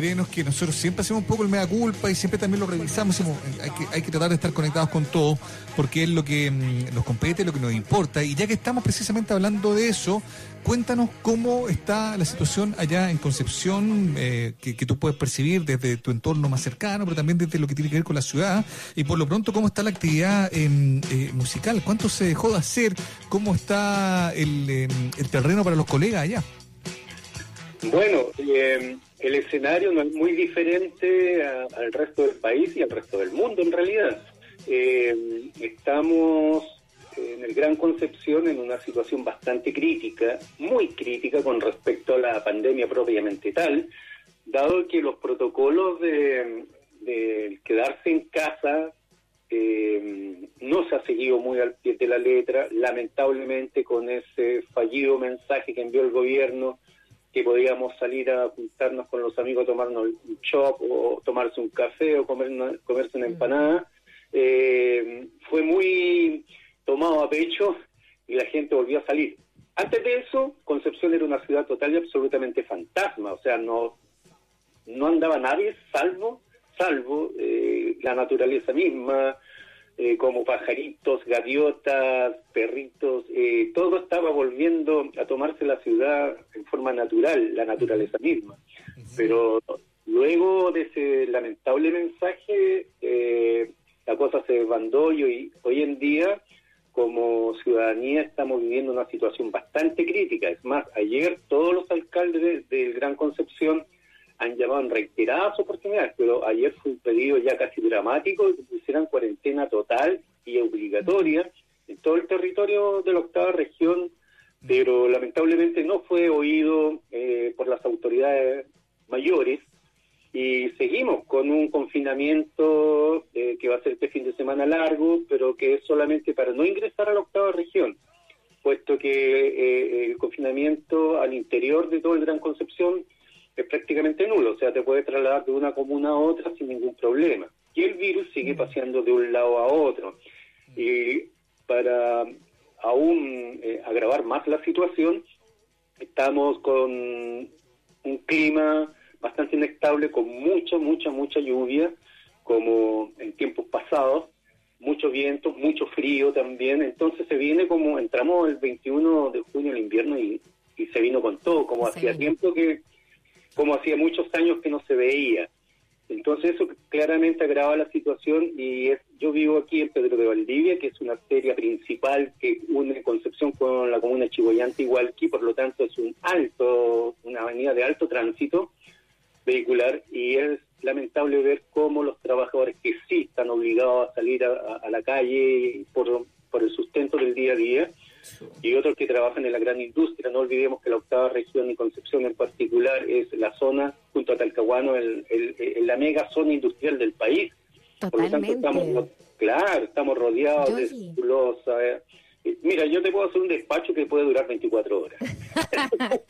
créenos que nosotros siempre hacemos un poco el mea culpa y siempre también lo revisamos. decimos, hay, que, hay que tratar de estar conectados con todo, porque es lo que mm, nos compete, lo que nos importa. Y ya que estamos precisamente hablando de eso, cuéntanos cómo está la situación allá en Concepción, eh, que, que tú puedes percibir desde tu entorno más cercano, pero también desde lo que tiene que ver con la ciudad. Y por lo pronto, ¿cómo está la actividad em, eh, musical? ¿Cuánto se dejó de hacer? ¿Cómo está el, em, el terreno para los colegas allá? Bueno, eh, el escenario no es muy diferente a- al resto del país y al resto del mundo en realidad. Eh, estamos en el Gran Concepción en una situación bastante crítica, muy crítica con respecto a la pandemia propiamente tal, dado que los protocolos de, quedarse en casa eh, no se ha seguido muy al pie de la letra, lamentablemente con ese fallido mensaje que envió el gobierno que podíamos salir a juntarnos con los amigos tomarnos un chop o tomarse un café o comer una- comerse una empanada, eh, fue muy tomado a pecho y la gente volvió a salir. Antes de eso, Concepción era una ciudad total y absolutamente fantasma, o sea, no, no andaba nadie salvo, salvo eh, la naturaleza misma, eh, como pajaritos, gaviotas, perritos, eh, todo estaba volviendo a tomarse la ciudad en forma natural, la naturaleza misma. Pero luego de ese lamentable mensaje, eh, la cosa se desbandó y hoy, hoy en día, como ciudadanía, estamos viviendo una situación bastante crítica. Es más, ayer todos los alcaldes de- del Gran Concepción han llamado reiteradas oportunidades, pero ayer fue un pedido ya casi dramático de que pusieran cuarentena total y obligatoria en todo el territorio de la octava región, pero lamentablemente no fue oído eh, por las autoridades mayores. Y seguimos con un confinamiento eh, que va a ser este fin de semana largo, pero que es solamente para no ingresar a la octava región, puesto que eh, el confinamiento al interior de todo el Gran Concepción es prácticamente nulo, o sea, te puedes trasladar de una comuna a otra sin ningún problema. Y el virus sigue paseando de un lado a otro. Y para aún eh, agravar más la situación, estamos con un clima bastante inestable, con mucha, mucha, mucha lluvia, como en tiempos pasados, mucho viento, mucho frío también, entonces se viene como, entramos el 21 de junio el invierno y, y se vino con todo, como hacía tiempo que, como hacía muchos años que no se veía. Entonces eso claramente agrava la situación y es, yo vivo aquí en Pedro de Valdivia, que es una arteria principal que une Concepción con la comuna Chihuayante igual que por lo tanto es un alto, una avenida de alto tránsito vehicular y es lamentable ver cómo los trabajadores que sí están obligados a salir a, a- a la calle por, por el sustento del día a día y otros que trabajan en la gran industria. No olvidemos que la octava región y Concepción en particular es la zona, junto a Talcahuano, el, el- el- la mega zona industrial del país. Por lo tanto, estamos, ro- claro, estamos rodeados de celulosa. eh. Eh, Mira, yo te puedo hacer un despacho que puede durar 24 horas.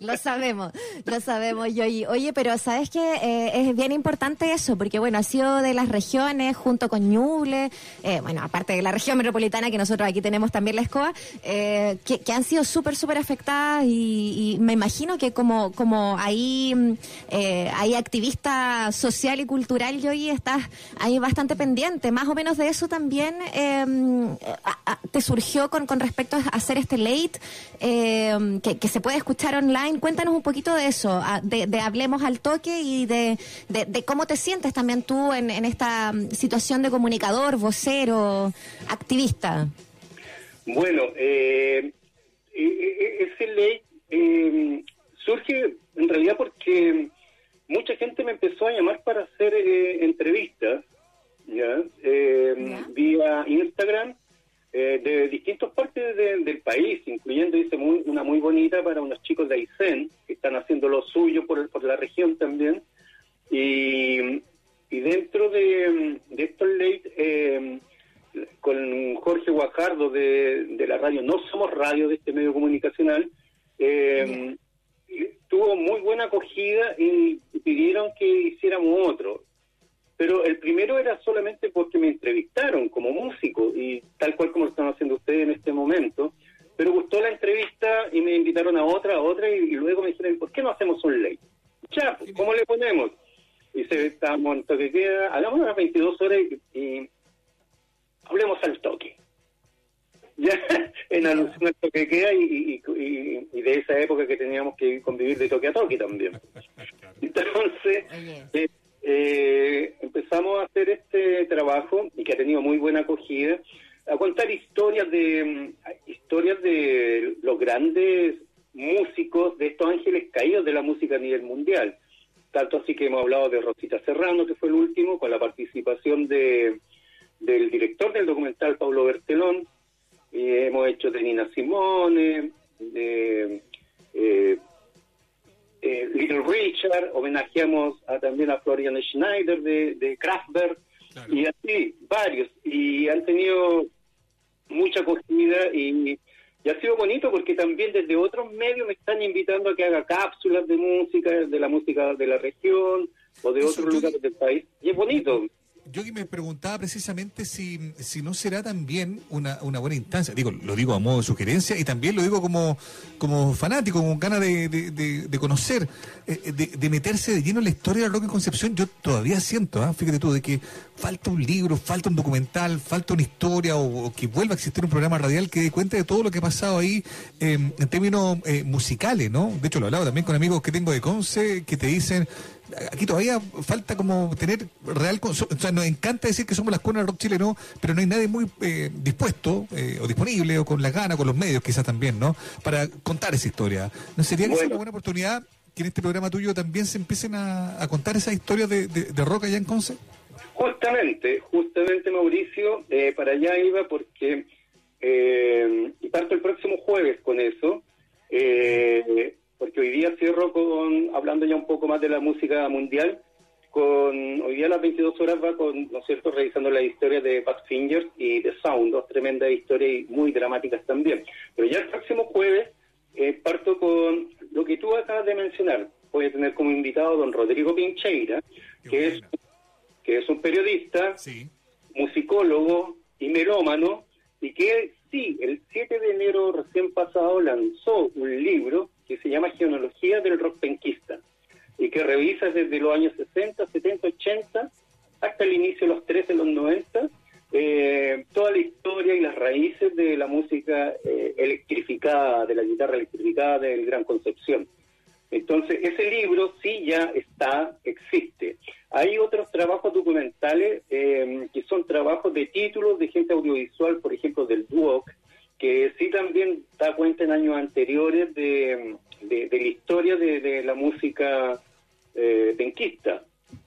Lo sabemos, lo sabemos, Yoyi. Oye, pero sabes que es bien importante eso, porque bueno, ha sido de las regiones junto con Ñuble, eh, bueno, aparte de la región metropolitana que nosotros aquí tenemos también la escoba, eh, que, han sido súper, súper afectadas y, me imagino que como, como ahí mm, eh, hay activista social y cultural, Yoyi, estás ahí bastante pendiente. Más o menos de eso también eh, a- te surgió con, con respecto a hacer este late eh, que, que se puede escuchar online. Cuéntanos un poquito de eso, a- de, de Hablemos al Toque y de, de- de cómo te sientes también tú en, en esta mm, situación de comunicador, vocero, activista. Bueno, eh, e- e- ese ley eh, surge en realidad porque mucha gente me empezó a llamar para hacer eh, entrevistas, ¿ya? Eh, vía Instagram, eh, de distintas partes de- del país, incluyendo muy, una muy bonita para unos chicos de Aysén, que están haciendo lo suyo por, por la región también. Y, y dentro de, de estos late, eh, con Jorge Guajardo de, de la radio No Somos Radio, de este medio comunicacional, eh, tuvo muy buena acogida y pidieron que hiciéramos otro. Pero el primero era solamente porque me entrevistaron como músico y tal cual como lo están haciendo ustedes en este momento. Pero gustó la entrevista y me invitaron a otra, a otra y, y luego me dijeron, ¿por qué no hacemos un ley? Ya, pues, ¿cómo le ponemos? Y se estábamos en toque queda, hagamos unas 22 horas y, y hablemos al toque. Ya, en alusión al toque queda y, y, y- y de esa época que teníamos que convivir de toque a toque también. Entonces, eh, eh, empezamos a hacer este trabajo y que ha tenido muy buena acogida, a contar historias de mm, historias de los grandes músicos, de estos ángeles caídos de la música a nivel mundial. Tanto así que hemos hablado de Rosita Serrano, que fue el último, con la participación de del director del documental, Pablo Bertelón, y hemos hecho de Nina Simone, de eh, eh, Little Richard, homenajeamos a- también a Florian Schneider de, de Kraftwerk, y así varios, y han tenido mucha acogida y Y ha sido bonito porque también desde otros medios me están invitando a que haga cápsulas de música, de la música de la región o de Eso, otros yo- lugares del país. Y es bonito. Yo me preguntaba precisamente si, si no será también una, una buena instancia. Digo, lo digo a modo de sugerencia y también lo digo como, como fanático, con ganas de, de, de- de conocer, eh, de, de meterse de lleno en la historia del rock en Concepción. Yo todavía siento, ¿ah? fíjate tú, de que falta un libro, falta un documental, falta una historia o, o que vuelva a existir un programa radial que dé cuenta de todo lo que ha pasado ahí eh, en términos eh, musicales, ¿no? De hecho, lo hablaba también con amigos que tengo de Conce que te dicen aquí todavía falta como tener real o sea nos encanta decir que somos las cunas del rock chileno pero no hay nadie muy eh, dispuesto eh, o disponible o con las ganas con los medios quizás también no para contar esa historia. No sería Bueno. una buena oportunidad que en este programa tuyo también se empiecen a, a contar esas historias de, de, de rock allá en Conce Justamente, justamente Mauricio, eh, para allá iba porque, eh, y parto el próximo jueves con eso, eh, porque hoy día cierro con, hablando ya un poco más de la música mundial, con, hoy día a las 22 horas va con, ¿no es cierto?, revisando la historia de Badfingers y The Sound, dos tremendas historias y muy dramáticas también. Pero ya el próximo jueves eh, parto con lo que tú acabas de mencionar. Voy a tener como invitado a don Rodrigo Pincheira, Qué que es que es un periodista, sí musicólogo y melómano, y que sí, el 7 de enero recién pasado lanzó un libro que se llama Genealogía del Rock Penquista, y que revisa desde los años 60, 70, 80, hasta el inicio de los 13, los 90, eh, toda la historia y las raíces de la música eh, electrificada, de la guitarra electrificada del Gran Concepción. Entonces, ese libro sí ya está, existe. Hay otros trabajos documentales eh, que son trabajos de títulos de gente audiovisual, por ejemplo, del Duoc, que sí también da cuenta en años anteriores de, de- la historia de, de la música eh, penquista.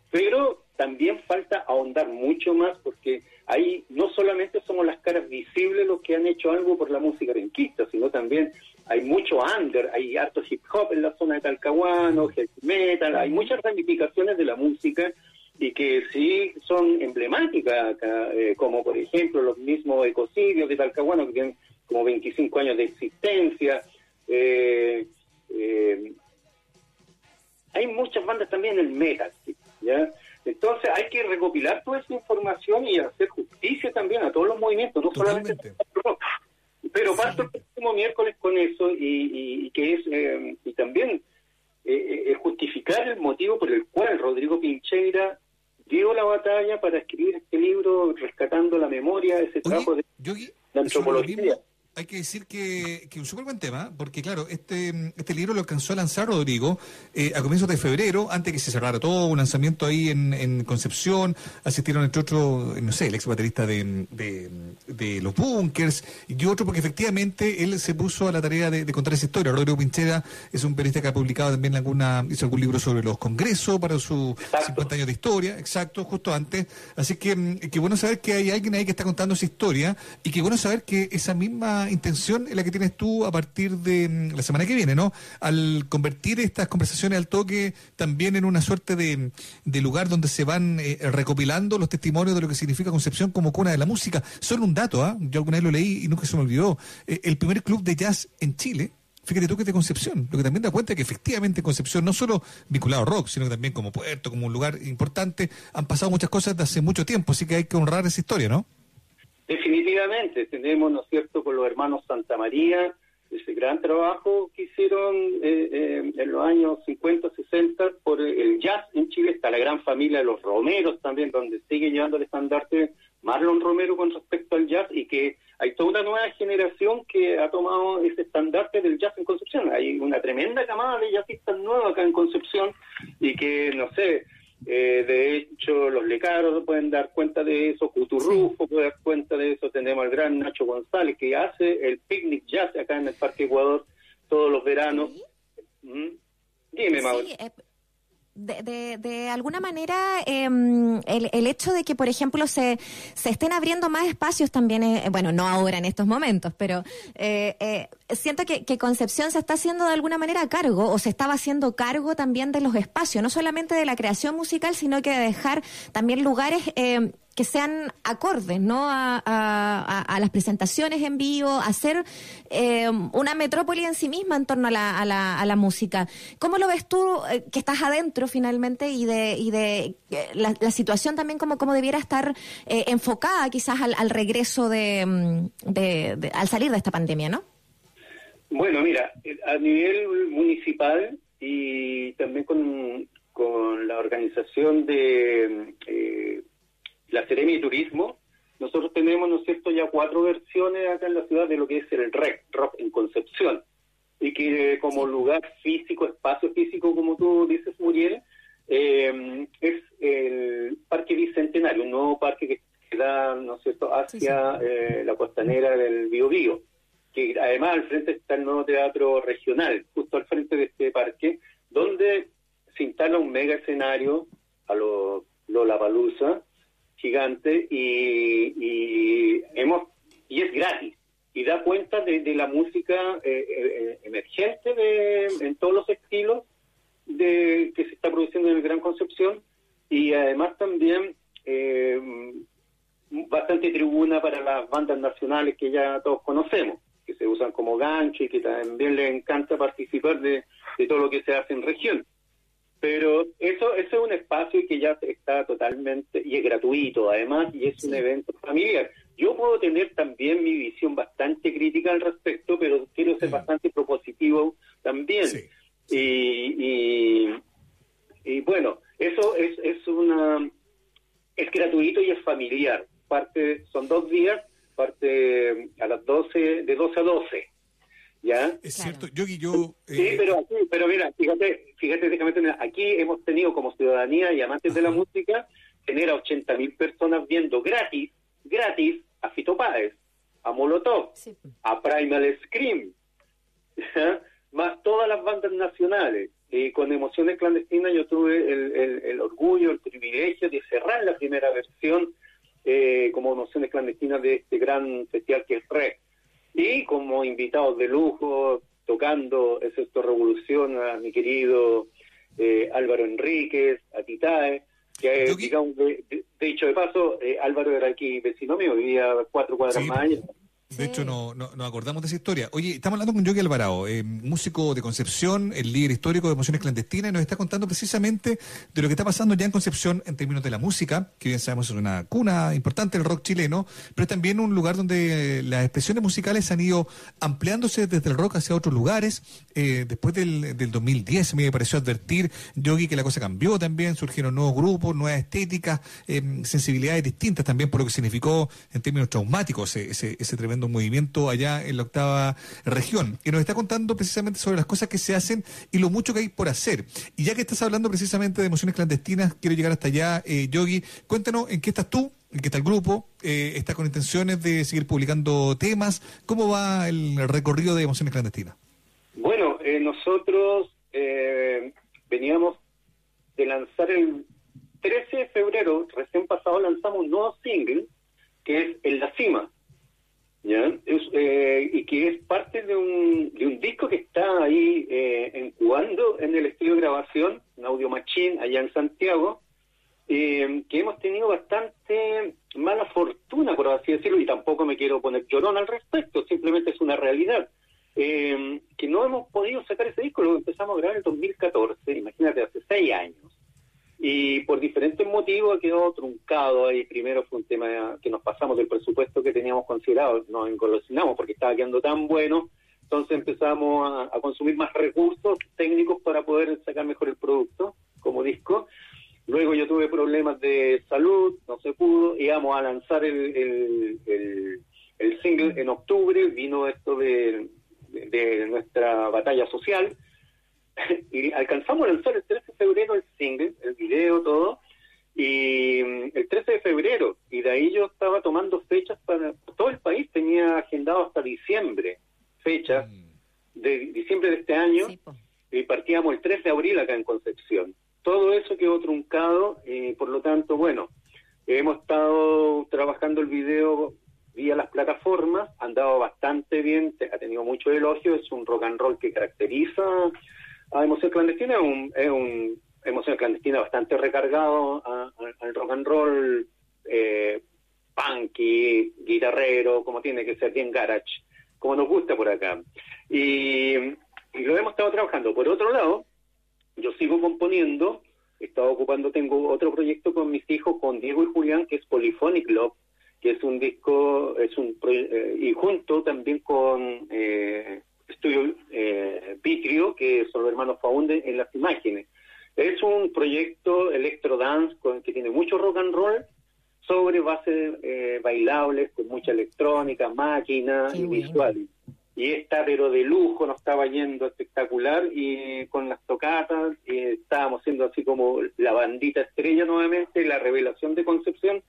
Pero también falta ahondar mucho más porque ahí no solamente somos las caras visibles los que han hecho algo por la música penquista, sino también hay mucho under, hay harto hip hop en la zona de Talcahuano, heavy metal, hay muchas ramificaciones de la música y que sí son emblemáticas acá, eh, como por ejemplo los mismos ecocidios de Talcahuano que tienen como 25 años de existencia. eh, eh, hay muchas bandas también en el metal, ¿sí? ¿ya? Entonces hay que recopilar toda esa información y hacer justicia también a todos los movimientos, no solamente Totalmente. al rock. Pero parto el próximo miércoles con eso y, y- y que es eh, y también eh, eh, justificar el motivo por el cual Rodrigo Pincheira dio la batalla para escribir este libro rescatando la memoria, ese Oye, trabajo de, antropología. Hay que decir que, que un súper buen tema, porque claro, este, este libro lo alcanzó a lanzar Rodrigo eh, a comienzos de febrero, antes que se cerrara todo, un lanzamiento ahí en, en Concepción, asistieron entre otros, no sé, el ex baterista de, de, de Los Bunkers, y otro porque efectivamente él se puso a la tarea de, de contar esa historia. Rodrigo Pinchera es un periodista que ha publicado también alguna, hizo algún libro sobre los congresos para sus Exacto. 50 años de historia, exacto, justo antes. Así que mm, qué bueno saber que hay alguien ahí que está contando esa historia y qué bueno saber que esa misma intención es la que tienes tú a partir de mm, la semana que viene, ¿no? Al convertir estas conversaciones al toque también en una suerte de, de lugar donde se van eh, recopilando los testimonios de lo que significa Concepción como cuna de la música. Solo un dato, ¿ah? Yo alguna vez lo leí y nunca se me olvidó. Eh, el primer club de jazz en Chile Fíjate tú que es de Concepción, lo que también da cuenta que efectivamente Concepción, no solo vinculado a rock, sino que también como puerto, como un lugar importante, han pasado muchas cosas desde hace mucho tiempo, así que hay que honrar esa historia, ¿no? Definitivamente, tenemos, ¿no es cierto?, con los hermanos Santa María, ese gran trabajo que hicieron eh, eh, en los años 50, 60 por el jazz en Chile. Está la gran familia de los Romeros también, donde sigue llevando el estandarte Marlon Romero con respecto al jazz y que hay toda una nueva generación que ha tomado ese estandarte del jazz en Concepción. Hay una tremenda camada de jazzistas nuevos acá en Concepción y que, no sé, eh, de hecho, los lecaros pueden dar cuenta de eso, Cuturrufo puede dar cuenta de eso, tenemos al gran Nacho González que hace el picnic jazz acá en el Parque Ecuador todos los veranos. ¿Mm? Dime, Mauro. Sí, eh, de, de, de alguna manera, eh, el, el hecho de que, por ejemplo, se, se estén abriendo más espacios también, eh, bueno, no ahora en estos momentos, pero eh, eh, siento que, que Concepción se está haciendo de alguna manera cargo, o se estaba haciendo cargo también de los espacios, no solamente de la creación musical, sino que de dejar también lugares. Que sean acordes, ¿no? A, las presentaciones en vivo, hacer eh, una metrópoli en sí misma en torno a la, la, la música. ¿Cómo lo ves tú, eh, que estás adentro finalmente y de, y de eh, la, situación también como, como debiera estar enfocada quizás al, al regreso de, mm, de- de- al salir de esta pandemia, ¿no? Bueno, mira, a nivel municipal y también con, con la organización de la Seremi de Turismo, nosotros tenemos, ¿no es cierto?, ya cuatro versiones acá en la ciudad de lo que es el REC, Rock en Concepción. Y que como lugar físico, espacio físico, como tú dices, Muriel, eh, es el Parque Bicentenario, un nuevo parque que da, ¿no es cierto?, hacia eh, la costanera del Biobío que además al frente está el nuevo teatro regional, justo al frente de este parque, donde se instala un mega escenario a lo Lollapalooza gigante y, y hemos y es gratis y da cuenta de, la música eh, eh, emergente de, en todos los estilos de que se está produciendo en el Gran Concepción y además también eh, bastante tribuna para las bandas nacionales que ya todos conocemos, que se usan como gancho y que también les encanta participar de, de todo lo que se hace en región. Pero eso, eso es un espacio que ya está totalmente, y es gratuito además, y es un evento familiar. Yo puedo tener también mi visión bastante crítica al respecto, pero quiero ser bastante propositivo también. Y, y, y bueno, eso es, es una es gratuito y es familiar. Parte son dos días, parte a las 12 de 12 a 12. ¿Ya? Es cierto, Yogi, yo... Sí, eh, pero aquí, pero mira, fíjate, fíjate, déjame terminar. Aquí hemos tenido como ciudadanía y amantes de la música tener a 80 mil personas viendo gratis, gratis a Fito Páez, a Molotov, a Primal Scream, más todas las bandas nacionales. Y con Emociones Clandestinas yo tuve el, el- el orgullo, el privilegio de cerrar la primera versión eh, como Emociones Clandestinas de este gran festival que es REC. Y como invitados de lujo, tocando el Sexto Revolución, a mi querido eh, Álvaro Enríquez, a Titae, que eh, digamos, de, de- de dicho de paso, eh, Álvaro era aquí vecino mío, vivía cuatro cuadras Sí, más allá. De hecho, no, no- nos acordamos de esa historia. Oye, estamos hablando con Yogi Alvarado, eh, músico de Concepción, el líder histórico de Emociones Clandestinas, y nos está contando precisamente de lo que está pasando ya en Concepción en términos de la música, que bien sabemos es una cuna importante del rock chileno, pero es también un lugar donde las expresiones musicales han ido ampliándose desde el rock hacia otros lugares. Eh, después del, del 2010 me pareció advertir, Yogi, que la cosa cambió también, surgieron nuevos grupos, nuevas estéticas, eh, sensibilidades distintas también por lo que significó en términos traumáticos ese, ese, ese tremendo movimiento allá en la octava región. Y nos está contando precisamente sobre las cosas que se hacen y lo mucho que hay por hacer. Y ya que estás hablando precisamente de emociones clandestinas, quiero llegar hasta allá, eh, Yogi, cuéntanos en qué estás tú, en qué está el grupo, eh, está con intenciones de seguir publicando temas, ¿cómo va el recorrido de emociones clandestinas? Bueno, eh, nosotros eh, veníamos de lanzar el 13 de febrero, recién pasado, lanzamos un nuevo single que es En la Cima. ¿Ya? Eh, y que es parte de un, de un disco que está ahí eh, incubando en el estudio de grabación, en Audio Machine, allá en Santiago, eh, que hemos tenido bastante mala fortuna, por así decirlo, y tampoco me quiero poner llorón al respecto, simplemente es una realidad. Eh, que no hemos podido sacar ese disco, lo empezamos a grabar en el 2014, imagínate, hace seis años. Y por diferentes motivos quedó truncado ahí. Primero fue un tema que nos pasamos del presupuesto que teníamos considerado, nos engolosinamos porque estaba quedando tan bueno, entonces empezamos a, consumir más recursos técnicos para poder sacar mejor el producto como disco. Luego yo tuve problemas de salud, no se pudo, íbamos a lanzar el, el, el- single en octubre, vino esto de- de nuestra batalla social, y alcanzamos a lanzar el 13 de febrero el single, el video, todo, y mm, el 13 de febrero, y de ahí yo estaba tomando fechas para todo el país, tenía agendado hasta diciembre, fechas de diciembre de este año, y partíamos el 3 de abril acá en Concepción. Todo eso quedó truncado, y por lo tanto, bueno, hemos estado trabajando el video vía las plataformas, ha andado bastante bien, ha tenido mucho elogio, es un rock and roll que caracteriza Clandestina, es un, es un Emoción Clandestina bastante recargado al rock and roll eh, punky, guitarrero, como tiene que ser, bien garage, como nos gusta por acá. Y, y lo hemos estado trabajando. Por otro lado, yo sigo componiendo, he estado ocupando, tengo otro proyecto con mis hijos, con Diego y Julián, que es Polyphonic Love, que es un disco, es un eh, y junto también con eh, Estudio eh, Vitrio, que son los hermanos Faunde en las imágenes. Es un proyecto electro dance con, que tiene mucho rock and roll sobre bases eh, bailables, con mucha electrónica, máquina Qué y bueno. visuales. Y está, pero de lujo, nos estaba yendo espectacular y con las tocatas eh, estábamos siendo así como la bandita estrella nuevamente, la revelación de Concepción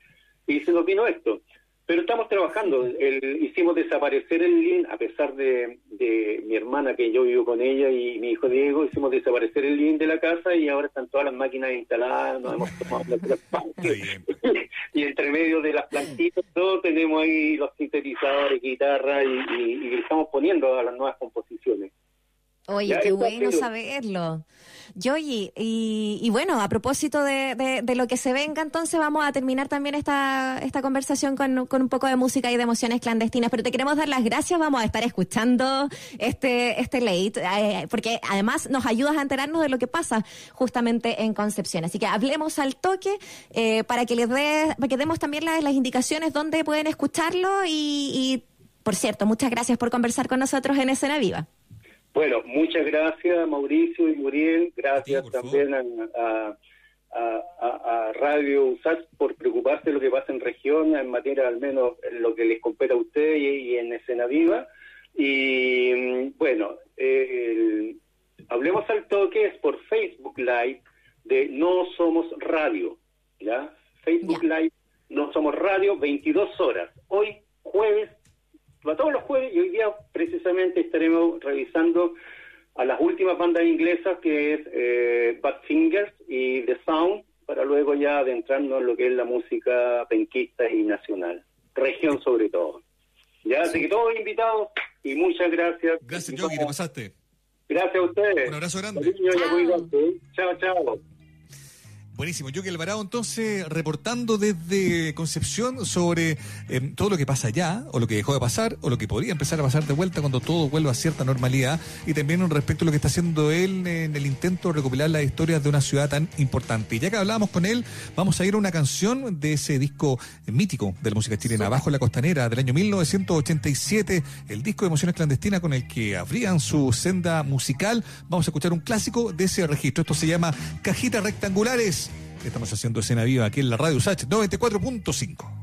y se nos vino esto. Pero estamos trabajando, el- hicimos desaparecer el link, a pesar de, de mi hermana, que yo vivo con ella, y mi hijo Diego, hicimos desaparecer el link de la casa y ahora están todas las máquinas instaladas, nos hemos tomado y entre medio de las plantitas, todo tenemos ahí los sintetizadores, guitarra, y, y- y estamos poniendo a las nuevas composiciones. Oye, Ya, qué bueno sido. saberlo. Yoyi, y, y bueno, a propósito de, de- de lo que se venga, entonces vamos a terminar también esta, esta conversación con, con un poco de música y de emociones clandestinas, pero te queremos dar las gracias, vamos a estar escuchando este, este late, eh, porque además nos ayudas a enterarnos de lo que pasa justamente en Concepción. Así que hablemos al toque eh, para que les dé, para que demos también las, las indicaciones donde pueden escucharlo y, y, por cierto, muchas gracias por conversar con nosotros en Escena Viva. Bueno, muchas gracias Mauricio y Muriel, gracias A ti, por también a, a- a- Radio USAT por preocuparse de lo que pasa en región, en materia al menos en lo que les compete a ustedes y, y en Escena Viva. Y mm, bueno, eh, el- hablemos al toque es por Facebook Live de No Somos Radio, ¿ya? Facebook Ya. Live No Somos Radio, 22 horas. Hoy, jueves, a todos los jueves y hoy día precisamente estaremos revisando a las últimas bandas inglesas que es eh, Badfingers y The Sound para luego ya adentrarnos en lo que es la música penquista y nacional, región sobre todo. Ya, así que todos invitados y muchas gracias. Gracias, Yogi, te pasaste. Gracias a ustedes. Un abrazo grande. Cariño. Chao, chao. Buenísimo. Yogi Alvarado, entonces, reportando desde Concepción sobre eh, todo lo que pasa allá, o lo que dejó de pasar, o lo que podría empezar a pasar de vuelta cuando todo vuelva a cierta normalidad, y también respecto a lo que está haciendo él en el intento de recopilar las historias de una ciudad tan importante. Y ya que hablábamos con él, vamos a ir a una canción de ese disco mítico de la música chilena, Bajo la Costanera, del año 1987, el disco de Emociones Clandestinas con el que abrían su senda musical. Vamos a escuchar un clásico de ese registro. Esto se llama Cajitas Rectangulares. Estamos haciendo escena viva aquí en la radio USACH 94.5.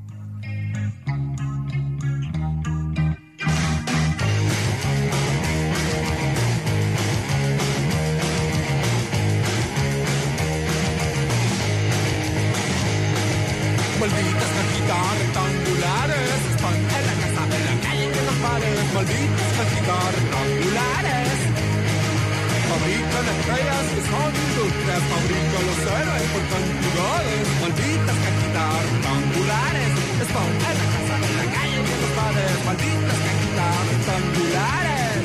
Malditas cajitas rectangulares están en la casa, en la calle, en los bares. Malditas cajitas rectangulares. Fabrican estrellas que son industrias, fabrican los héroes por cantidades. Malditas cajitas rectangulares están en la casa, en la calle, en los bares. Malditas cajitas rectangulares.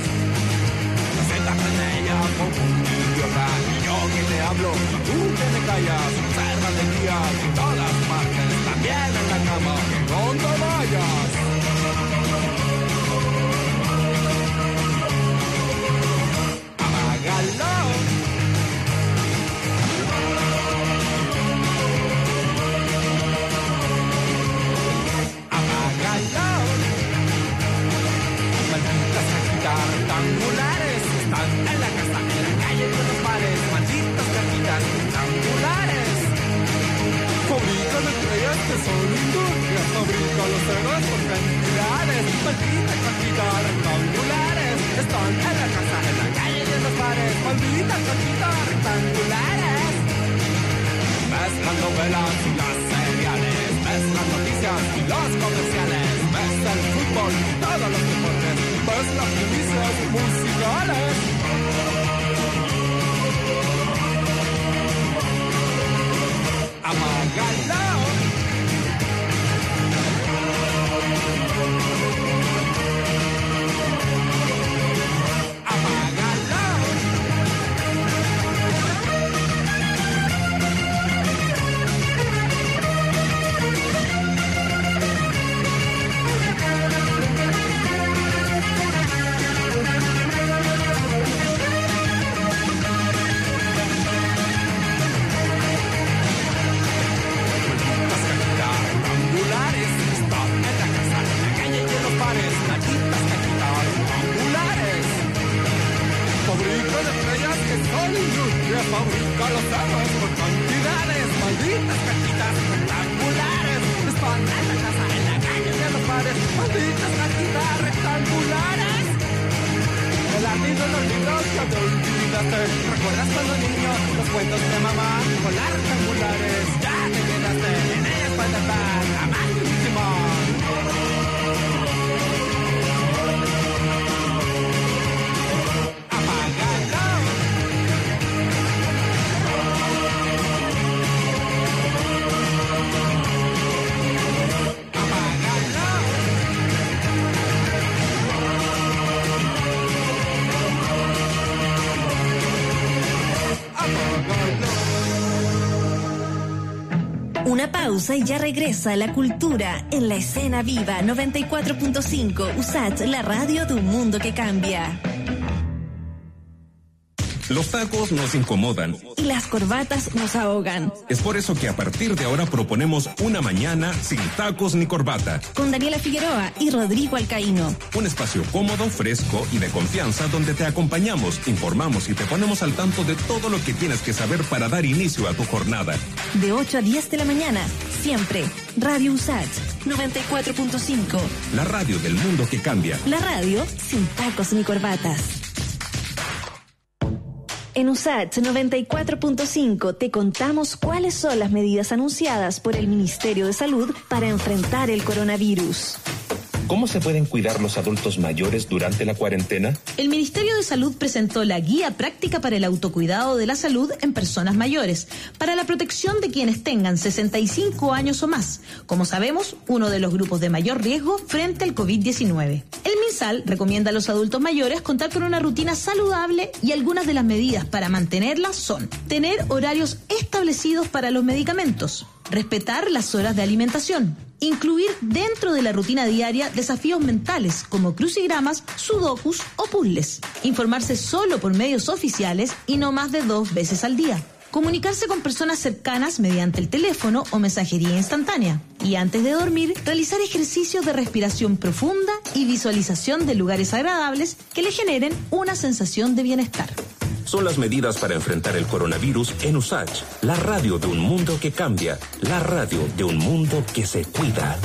No se tapen de ella como un idiota. Y yo que te hablo, tú que me callas. Observa de día en todas partes, también en la cama, que donde vayas. Apágalo. Apágalo. Malditas cajitas rectangulares están en la casa, en la calle, bares. Malditas cajitas rectangulares. Fabrican estrellas que son industrias, fabrican los héroes por cantidades. Malditas cajitas rectangulares están en la casa, en la calle, en los bares. Malditas cajitas rectangulares. Ves las novelas y las seriales, ves las noticias y los comerciales, ves el fútbol y todos los deportes, ves las primicias musicales. Apágalo. Te olvidaste. ¿Recuerdas cuando niño los cuentos de mamá con las pausa y ya regresa la cultura en la escena viva 94.5 USAT, la radio de un mundo que cambia. Los tacos nos incomodan. Y las corbatas nos ahogan. Es por eso que a partir de ahora proponemos una mañana sin tacos ni corbata. Con Daniela Figueroa y Rodrigo Alcaíno. Un espacio cómodo, fresco y de confianza donde te acompañamos, informamos y te ponemos al tanto de todo lo que tienes que saber para dar inicio a tu jornada. De 8 a 10 de la mañana, siempre. Radio USAT 94.5. La radio del mundo que cambia. La radio sin tacos ni corbatas. En USAT 94.5 te contamos cuáles son las medidas anunciadas por el Ministerio de Salud para enfrentar el coronavirus. ¿Cómo se pueden cuidar los adultos mayores durante la cuarentena? El Ministerio de Salud presentó la Guía Práctica para el Autocuidado de la Salud en Personas Mayores, para la protección de quienes tengan 65 años o más, como sabemos, uno de los grupos de mayor riesgo frente al COVID-19. El MinSal recomienda a los adultos mayores contar con una rutina saludable y algunas de las medidas para mantenerla son tener horarios establecidos para los medicamentos, respetar las horas de alimentación, incluir dentro de la rutina diaria desafíos mentales como crucigramas, sudokus o puzzles, informarse solo por medios oficiales y no más de dos veces al día. Comunicarse con personas cercanas mediante el teléfono o mensajería instantánea. Y antes de dormir, realizar ejercicios de respiración profunda y visualización de lugares agradables que le generen una sensación de bienestar. Son las medidas para enfrentar el coronavirus en USACH, la radio de un mundo que cambia, la radio de un mundo que se cuida.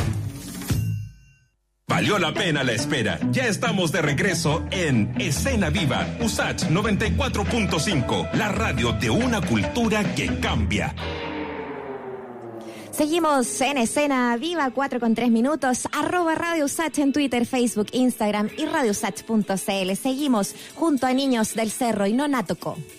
Valió la pena la espera. Ya estamos de regreso en Escena Viva, USACH 94.5, la radio de una cultura que cambia. Seguimos en escena viva 4 con 3 minutos, arroba Radio Sach en Twitter, Facebook, Instagram y radiosach.cl. Seguimos junto a Niños del Cerro y Nonatoco. Vengo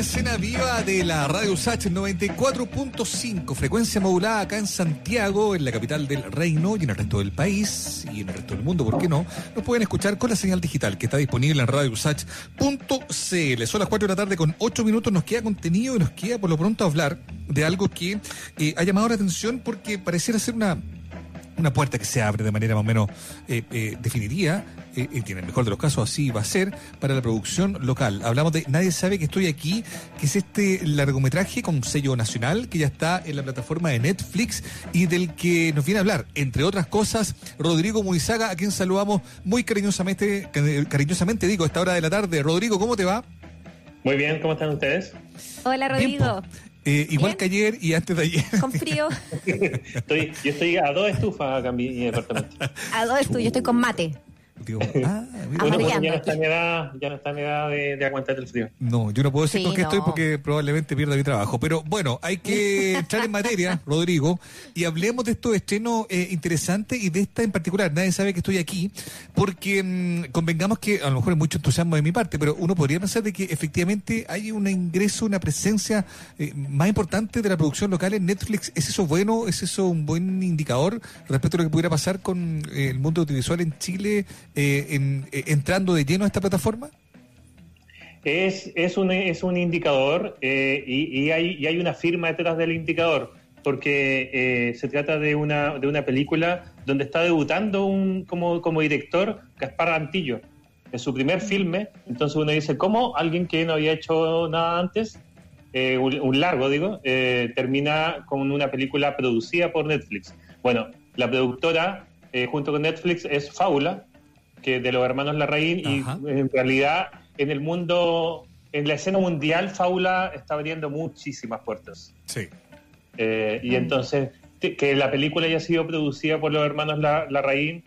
escena viva de la Radio Sach 94.5, frecuencia modulada acá en Santiago, en la capital del reino y en el resto del país y en el resto del mundo, ¿por qué no? Nos pueden escuchar con la señal digital que está disponible en radiosach.cl. Son las 4 de la tarde con 8 minutos, nos queda contenido y nos queda por lo pronto hablar de algo que eh, ha llamado la atención porque pareciera ser una una puerta que se abre de manera más o menos eh, eh, definiría, y en el mejor de los casos así va a ser, para la producción local. Hablamos de Nadie sabe que estoy aquí, que es este largometraje con sello nacional que ya está en la plataforma de Netflix y del que nos viene a hablar, entre otras cosas, Rodrigo Munizaga, a quien saludamos muy cariñosamente, cariñosamente digo, a esta hora de la tarde. Rodrigo, ¿cómo te va? Muy bien, ¿cómo están ustedes? Hola, Rodrigo. Eh, igual que ayer y antes de ayer. Con frío. estoy, yo estoy a dos estufas acá en mi departamento. A dos estufas, yo estoy con mate. Digo, ah, mira. Bueno, Amarillando. ya no está en edad, ya no está en edad de, de aguantar el frío. No, yo no puedo decir Sí, con qué estoy no. porque probablemente pierda mi trabajo. Pero bueno, hay que entrar en materia, Rodrigo, y hablemos de estos estrenos eh, interesantes y de esta en particular. Nadie sabe que estoy aquí, porque mm, convengamos que a lo mejor es mucho entusiasmo de mi parte, pero uno podría pensar de que efectivamente hay un ingreso, una presencia eh, más importante de la producción local en Netflix. ¿Es eso bueno? ¿Es eso un buen indicador respecto a lo que pudiera pasar con eh, el mundo audiovisual en Chile eh, eh, entrando de lleno a esta plataforma? Es, es, un, es un indicador eh, y, hay, hay una firma detrás del indicador, porque se trata de una, de una película donde está debutando un, como, como director Gaspar Antillo, en su primer filme. Entonces uno dice, ¿cómo alguien que no había hecho nada antes, un, un largo digo, termina con una película producida por Netflix? Bueno, la productora junto con Netflix es Fábula, que de los hermanos Larraín, y Ajá. en realidad en el mundo, en la escena mundial, Fábula está abriendo muchísimas puertas. Sí. Eh, y entonces, te- que la película haya sido producida por los hermanos La- Larraín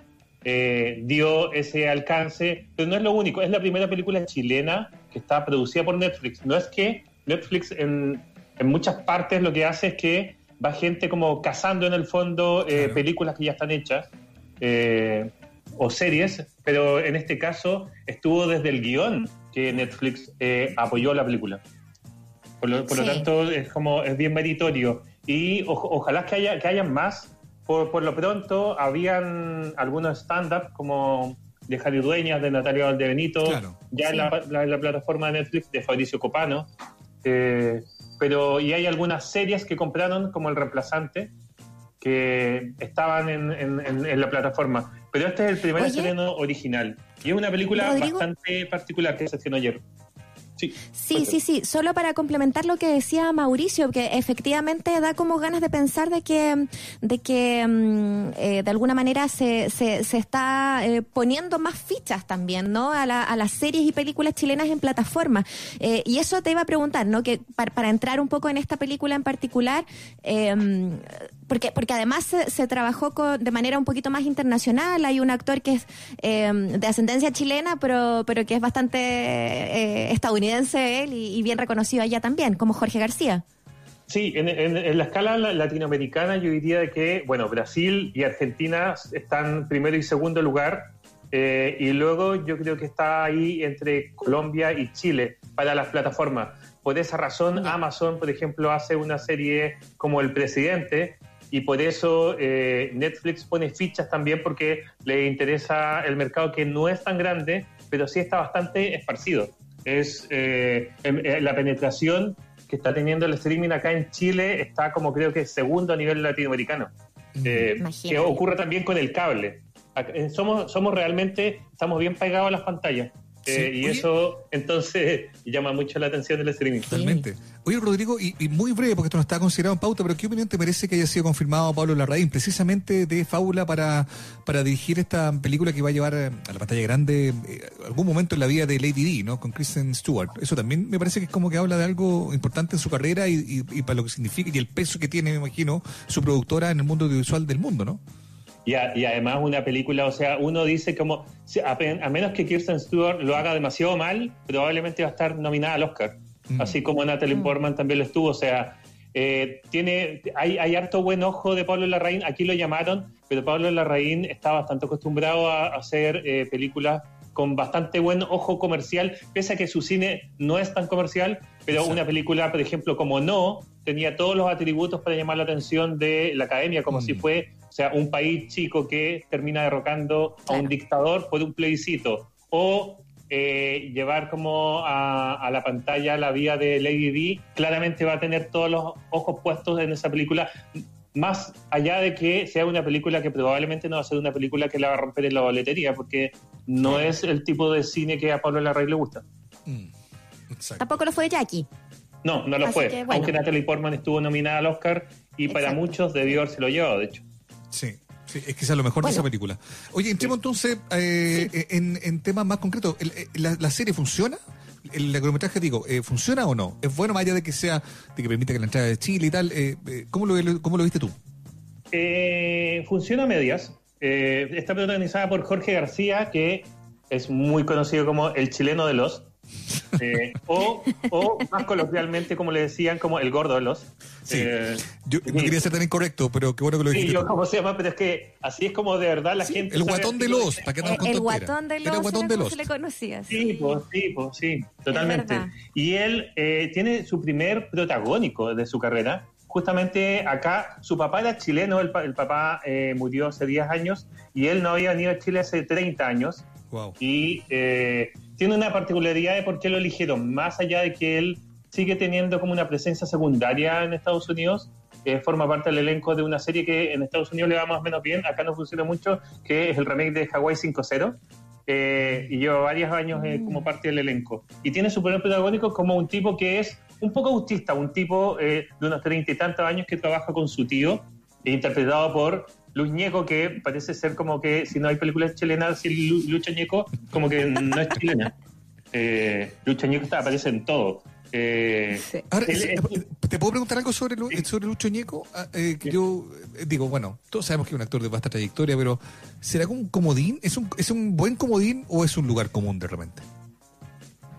eh, dio ese alcance, pero no es lo único, es la primera película chilena que está producida por Netflix. No es que Netflix en, en muchas partes lo que hace es que va gente como cazando en el fondo eh, Claro. películas que ya están hechas. eh, o series, pero en este caso estuvo desde el guion que Netflix eh, apoyó la película. Por lo, por lo Sí. tanto, es como es bien meritorio. Y o- ojalá que haya, que haya más. Por, por lo pronto, habían algunos stand-up como de Javi Dueñas, de Natalia Valdebenito, Claro. ya en, la, la- en la plataforma de Netflix de Fabricio Copano. Eh, pero, y hay algunas series que compraron como el reemplazante que estaban en, en- en- en la plataforma. Pero este es el primer Oye. estreno original. Y es una película Rodrigo. bastante particular que se estrenó ayer. Sí, Sí, sí, sí. Solo para complementar lo que decía Mauricio, que efectivamente da como ganas de pensar de que, de que mm, eh, de alguna manera se, se, se está eh, poniendo más fichas también, ¿no? A, la- a las series y películas chilenas en plataforma. Eh, y eso te iba a preguntar, ¿no? Que para, para entrar un poco en esta película en particular, eh, porque, porque además se, se trabajó con- de manera un poquito más internacional. Hay un actor que es eh, de ascendencia chilena, pero, pero que es bastante eh, estadounidense él y, y bien reconocido allá también, como Jorge García. Sí, en, en- en la escala la- latinoamericana yo diría que, bueno, Brasil y Argentina están primero y segundo lugar, eh, y luego yo creo que está ahí entre Colombia y Chile para las plataformas. Por esa razón, Amazon, por ejemplo, hace una serie como El Presidente, y por eso eh, Netflix pone fichas también porque le interesa el mercado que no es tan grande, pero sí está bastante esparcido. Es eh, em- eh, la penetración que está teniendo el streaming acá en Chile está como creo que segundo a nivel latinoamericano. Eh, Imagínate. que ocurre también con el cable. Eh, Somos, somos realmente, estamos bien pegados a las pantallas. Eh, y Oye. eso entonces llama mucho la atención del streaming. Totalmente. Oye, Rodrigo, y, muy breve, porque esto no está considerado en pauta, pero ¿qué opinión te merece que haya sido confirmado Pablo Larraín, precisamente de Fábula, para, para dirigir esta película que va a llevar eh, a la pantalla grande eh, algún momento en la vida de Lady D, ¿no? Con Kristen Stewart. Eso también me parece que es como que habla de algo importante en su carrera y, para lo que significa y el peso que tiene, me imagino, su productora en el mundo audiovisual del mundo, ¿no? Y, a- y además una película, o sea, uno dice como, a, a menos que Kirsten Stewart lo haga demasiado mal, probablemente va a estar nominada al Oscar. Mm. Así como Natalie Portman también lo estuvo, o sea, eh, tiene, hay, hay harto buen ojo de Pablo Larraín, aquí lo llamaron, pero Pablo Larraín está bastante acostumbrado a, a hacer eh, películas con bastante buen ojo comercial, pese a que su cine no es tan comercial, pero Exacto. una película, por ejemplo, como No, tenía todos los atributos para llamar la atención de la academia, como Mm. si fue, o sea, un país chico que termina derrocando a un dictador por un plebiscito, o eh, llevar como a, a la pantalla la vida de Lady Di, claramente va a tener todos los ojos puestos en esa película, más allá de que sea una película que probablemente no va a ser una película que la va a romper en la boletería, porque no es el tipo de cine que a Pablo Larraín le gusta. Mm. Tampoco lo fue Jackie. No, no lo Así fue. que, bueno. Aunque Natalie Portman estuvo nominada al Oscar y para muchos debió haberse lo llevado, de hecho. Sí, sí, es quizás lo mejor Bueno. de esa película. Oye, entremos entonces eh, en, en temas más concretos. Eh, la, la serie funciona? ¿El largometraje, digo, eh, funciona o no? ¿Es bueno más allá de que sea, de que permita que la entrada de Chile y tal? Eh, eh, ¿cómo, lo, ¿Cómo lo viste tú? Eh, funciona a medias. Eh, está protagonizada por Jorge García, que es muy conocido como el chileno de los. Eh, o, o más coloquialmente, como le decían, como el gordo de los. Sí. Eh, Yo no quería ser tan incorrecto, pero qué bueno que lo sí, dijiste. yo tú. cómo se llama, pero es que así es como de verdad la Sí, gente. el guatón de los, para que Eh, el tontera. guatón de los guatón era de como los. se le conocía. sí. Sí, pues, sí, pues, sí, totalmente. Y él eh, tiene su primer protagónico de su carrera. Justamente acá, su papá era chileno, el, pa- el papá eh, murió hace 10 años y él no había venido a Chile hace 30 años. Wow. Y eh, tiene una particularidad de por qué lo eligieron, más allá de que él sigue teniendo como una presencia secundaria en Estados Unidos. eh, forma parte del elenco de una serie que en Estados Unidos le va más o menos bien, acá no funciona mucho, que es el remake de Hawaii 5.0. eh, y lleva varios años eh, como parte del elenco. Y tiene su primer protagónico como un tipo que es un poco autista, un tipo eh, de unos treinta y tantos años que trabaja con su tío, interpretado por Luis Ñeco, que parece ser como que si no hay películas chilenas, si Lu- Lucha Ñeco, como que no es chilena. Eh, Lucha Ñeco está, aparece en todo. Eh, Ahora, él- eh, él- ¿te puedo preguntar algo sobre, Lu- sobre Lucho Ñeco? Ah, eh, que yo eh, digo, bueno, todos sabemos que es un actor de vasta trayectoria, pero ¿será un comodín? ¿Es un, ¿Es un buen comodín o es un lugar común de repente?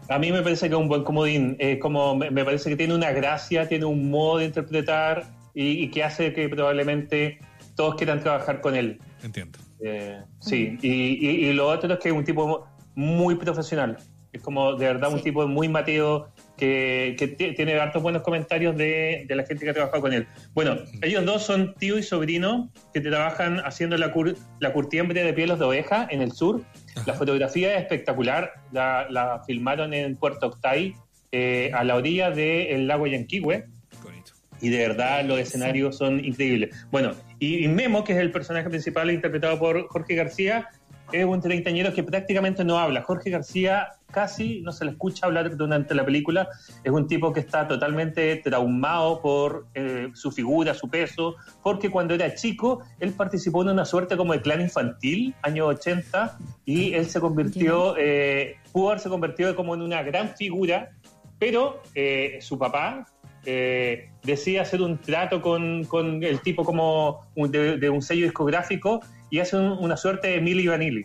A mí me parece que es un buen comodín. Eh, como me, me parece que tiene una gracia, tiene un modo de interpretar y, y que hace que probablemente todos quieran trabajar con él. Entiendo. Eh, sí, y, y- y lo otro es que es un tipo muy profesional. Es como de verdad un Sí. tipo muy mateo que, que ti- tiene hartos buenos comentarios de, de la gente que ha trabajado con él. Bueno, ellos dos son tío y sobrino que trabajan haciendo la, cur- la curtiembre de pieles de oveja en el sur. Ajá. La fotografía es espectacular. La, la filmaron en Puerto Octay, eh, a la orilla del lago Yanquihue Bonito. y de verdad los escenarios son increíbles. Bueno, y, Memo, que es el personaje principal interpretado por Jorge García, es un treintañero que prácticamente no habla. Jorge García casi no se le escucha hablar durante la película. Es un tipo que está totalmente traumado por eh, su figura, su peso, porque cuando era chico él participó en una suerte como de clan infantil, años 80, y él se convirtió, eh, pudo haberse convertido como en una gran figura, pero eh, su papá eh, decide hacer un trato con, con el tipo como de, de un sello discográfico y hace un- una suerte de Milli Vanilli.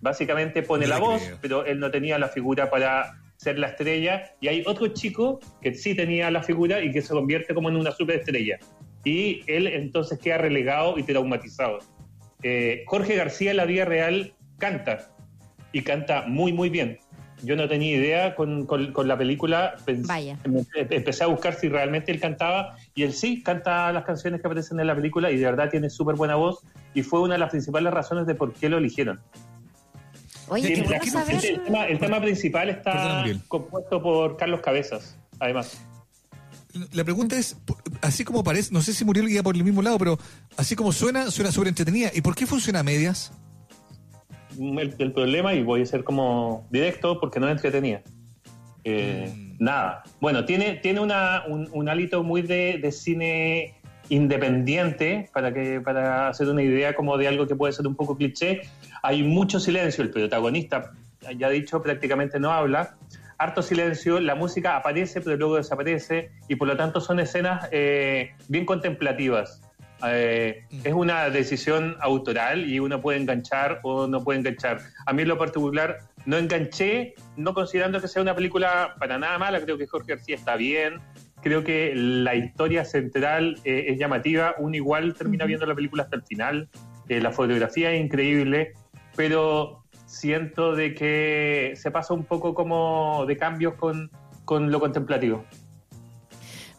Básicamente pone No la voz, creo. pero él no tenía la figura para ser la estrella. Y hay otro chico que sí tenía la figura y que se convierte como en una superestrella. Y él entonces queda relegado y traumatizado. Eh, Jorge García en la vida real canta y canta muy, muy bien. Yo no tenía idea con, con- con la película. Vaya. em- Empecé a buscar si realmente él cantaba y él sí canta las canciones que aparecen en la película y de verdad tiene súper buena voz y fue una de las principales razones de por qué lo eligieron. Oye, Sí, qué el, bueno saber. el tema, el tema principal está compuesto por Carlos Cabezas, además. La pregunta es, así como parece, no sé si Muriel iba por el mismo lado, pero así como suena, suena súper entretenida. ¿Y por qué funciona a medias? El, el problema, y voy a ser como directo porque no es entretenida. Eh, Mm. Nada. Bueno, tiene, tiene una, un, un hálito muy de, de cine independiente, para, que, para hacer una idea como de algo que puede ser un poco cliché. Hay mucho silencio, el protagonista, ya dicho, prácticamente no habla. Harto silencio, la música aparece pero luego desaparece y por lo tanto son escenas eh, bien contemplativas. Eh, es una decisión autoral y uno puede enganchar o no puede enganchar. A mí en lo particular no enganché, no considerando que sea una película para nada mala, creo que Jorge García está bien, creo que la historia central eh, es llamativa, uno igual termina viendo la película hasta el final, eh, la fotografía es increíble, pero siento de que se pasa un poco como de cambios con, con lo contemplativo.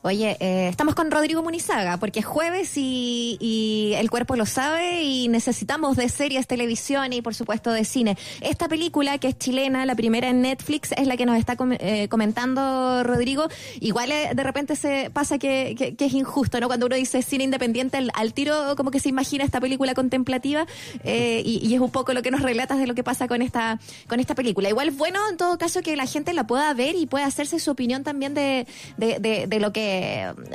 Oye, eh, estamos con Rodrigo Munizaga porque es jueves y, y el cuerpo lo sabe y necesitamos de series, televisión y por supuesto de cine. Esta película que es chilena, la primera en Netflix, es la que nos está com- eh, comentando Rodrigo. Igual eh, de repente se pasa que, es injusto, ¿no? Cuando uno dice cine independiente, al, al tiro como que se imagina esta película contemplativa eh, y, y es un poco lo que nos relatas de lo que pasa con esta, con esta película. Igual bueno en todo caso que la gente la pueda ver y pueda hacerse su opinión también de, de- de lo que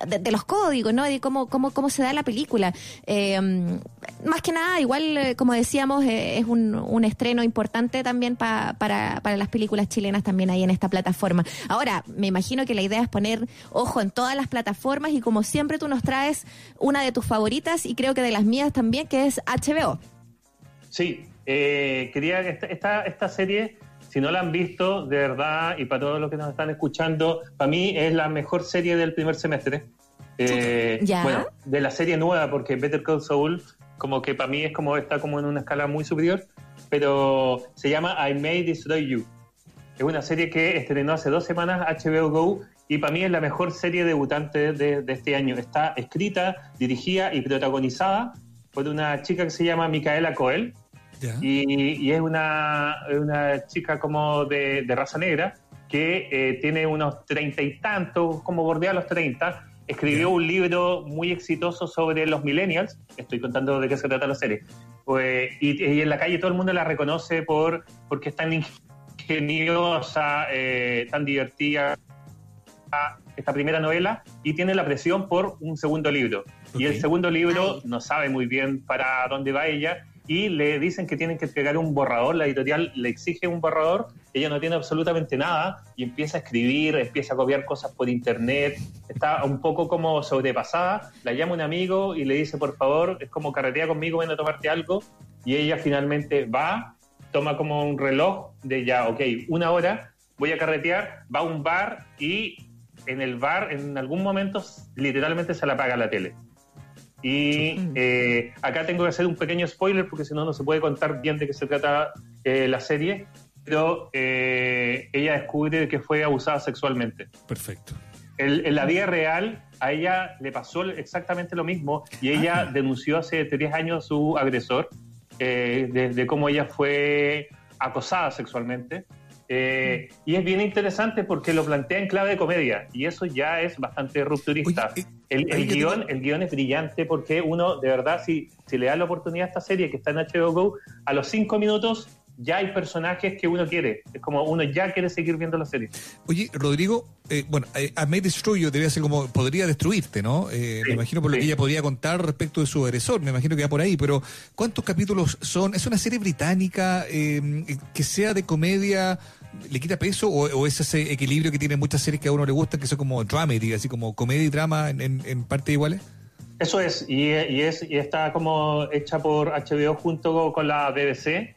de, de los códigos, ¿no? De cómo, cómo, cómo se da la película. Eh, más que nada, igual, eh, como decíamos, eh, es un, estreno importante también pa- para, para las películas chilenas también ahí en esta plataforma. Ahora, me imagino que la idea es poner ojo en todas las plataformas y como siempre tú nos traes una de tus favoritas y creo que de las mías también, que es HBO. Sí, eh, quería que esta, esta, esta serie, si no la han visto, de verdad, y para todos los que nos están escuchando, para mí es la mejor serie del primer semestre. Eh, Ya. Bueno, de la serie nueva, porque Better Call Saul, como que para mí es como está como en una escala muy superior, pero se llama I May Destroy You. Es una serie que estrenó hace dos semanas HBO Go y para mí es la mejor serie debutante de, de este año. Está escrita, dirigida y protagonizada por una chica que se llama Micaela Coel, y, y es una, una chica como de, de raza negra que eh, tiene unos treinta y tantos, como bordea los treinta. Escribió un libro muy exitoso sobre los millennials. Estoy contando de qué se trata la serie. Pues, y, y en la calle todo el mundo la reconoce por porque es tan ingeniosa, eh, tan divertida esta primera novela y tiene la presión por un segundo libro. Y el segundo libro no sabe muy bien para dónde va ella y le dicen que tienen que entregar un borrador, la editorial le exige un borrador, ella no tiene absolutamente nada y empieza a escribir, empieza a copiar cosas por internet, está un poco como sobrepasada, la llama un amigo y le dice, por favor, es como carretea conmigo, ven a tomarte algo y ella finalmente va, toma como un reloj de ya, ok, una hora, voy a carretear, va a un bar y en el bar en algún momento literalmente se la apaga la tele. Y eh, acá tengo que hacer un pequeño spoiler porque si no, no se puede contar bien de qué se trata eh, la serie. Pero eh, ella descubre que fue abusada sexualmente. Perfecto. El- en la vida real, a ella le pasó exactamente lo mismo y ella denunció hace tres años a su agresor eh, de, cómo ella fue acosada sexualmente. Eh, y es bien interesante porque lo plantea en clave de comedia y eso ya es bastante rupturista. El, el guion, el guion es brillante porque uno, de verdad, si, si le da la oportunidad a esta serie que está en HBO Go, a los cinco minutos ya hay personajes que uno quiere. Es como uno ya quiere seguir viendo la serie. Oye, Rodrigo, eh, bueno, eh, I May Destroy You debe ser como, podría destruirte, ¿no? Eh, me imagino por lo que ella podría contar respecto de su agresor, me imagino que va por ahí, pero ¿cuántos capítulos son? ¿Es una serie británica eh, que sea de comedia? ¿Le quita peso o, o es ese equilibrio que tienen muchas series que a uno le gustan, que son como dramedy, así como comedia y drama en, en, en partes iguales? Eso es, y, y es, y está como hecha por HBO junto con la BBC.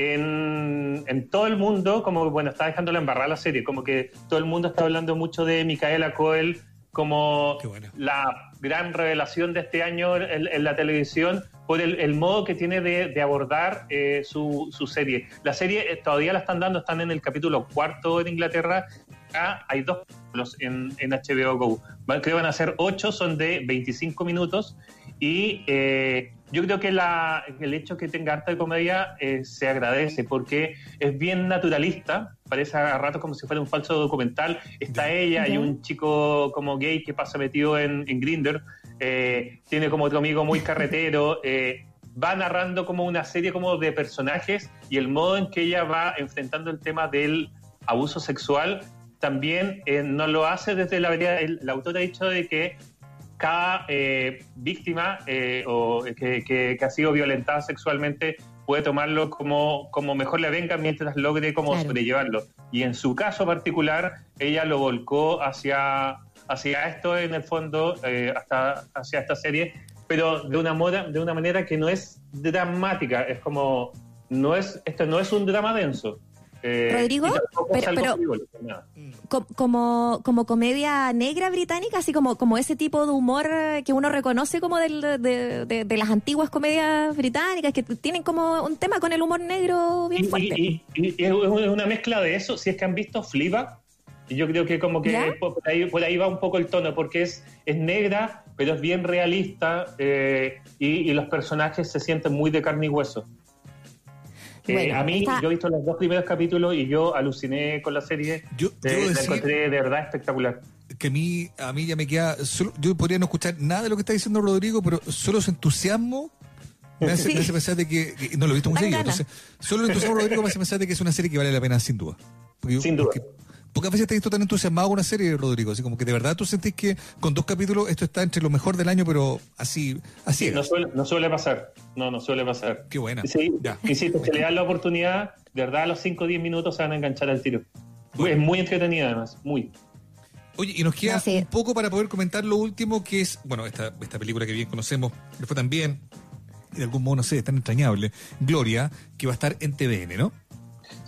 En, en todo el mundo, como bueno, está dejándola embarrar la serie, como que todo el mundo está hablando mucho de Micaela Coel como la gran revelación de este año en, en la televisión por el, el modo que tiene de, de abordar eh, su, su serie. La serie eh, todavía la están dando, están en el capítulo cuarto en Inglaterra. Acá hay dos capítulos en, en HBO Go. Creo que van a ser ocho, son de 25 minutos. Y eh, yo creo que la, el hecho que tenga harta de comedia eh, se agradece porque es bien naturalista, parece a ratos como si fuera un falso documental. Está ella y Ya. un chico como gay que pasa metido en, en Grinder, tiene como otro amigo muy carretero. eh, va narrando como una serie como de personajes y el modo en que ella va enfrentando el tema del abuso sexual también eh, no lo hace desde la vereda. El, el autor ha dicho de que cada eh, víctima eh, o que, que- que ha sido violentada sexualmente puede tomarlo como, como mejor le venga mientras logre como Claro. sobrellevarlo. Y en su caso particular, ella lo volcó hacia, hacia esto en el fondo, eh, hasta hacia esta serie, pero de una, moda, de una manera que no es dramática, es como, no es, esto no es un drama denso. Eh, Rodrigo, pero- frívolo. Co- como, como comedia negra británica, así como, como ese tipo de humor que uno reconoce como del- de, de- de las antiguas comedias británicas, que tienen como un tema con el humor negro bien fuerte. y- y- y es una mezcla de eso. Si es que han visto Fleabag, y yo creo que como que por ahí, por ahí va un poco el tono, porque es, es negra, pero es bien realista eh, y, y los personajes se sienten muy de carne y hueso. Eh, Bueno, a mí, está- yo he visto los dos primeros capítulos y yo aluciné con la serie. Yo, debo la decir encontré de verdad espectacular. que a mí, a mí ya me queda. solo- yo podría no escuchar nada de lo que está diciendo Rodrigo, pero solo su entusiasmo me hace, Sí. me hace pensar de que. que no lo he visto muy seguido. Entonces, solo el entusiasmo de Rodrigo me hace pensar de que es una serie que vale la pena sin duda. Porque yo- Sin duda. porque pocas veces te he visto tan entusiasmado con una serie, Rodrigo. Así como que de verdad tú sentís que con dos capítulos esto está entre lo mejor del año, pero así, así No suele, no suele pasar. No, no suele pasar. Qué buena. Sí, Ya. insisto, si le dan la oportunidad, de verdad a los 5 o 10 minutos se van a enganchar al tiro. Es muy entretenida además, muy. Oye, y nos queda No, sí. un poco para poder comentar lo último, que es, bueno, esta, esta película que bien conocemos, le fue tan bien, y de algún modo, no sé, tan entrañable, Gloria, que va a estar en TVN, ¿no?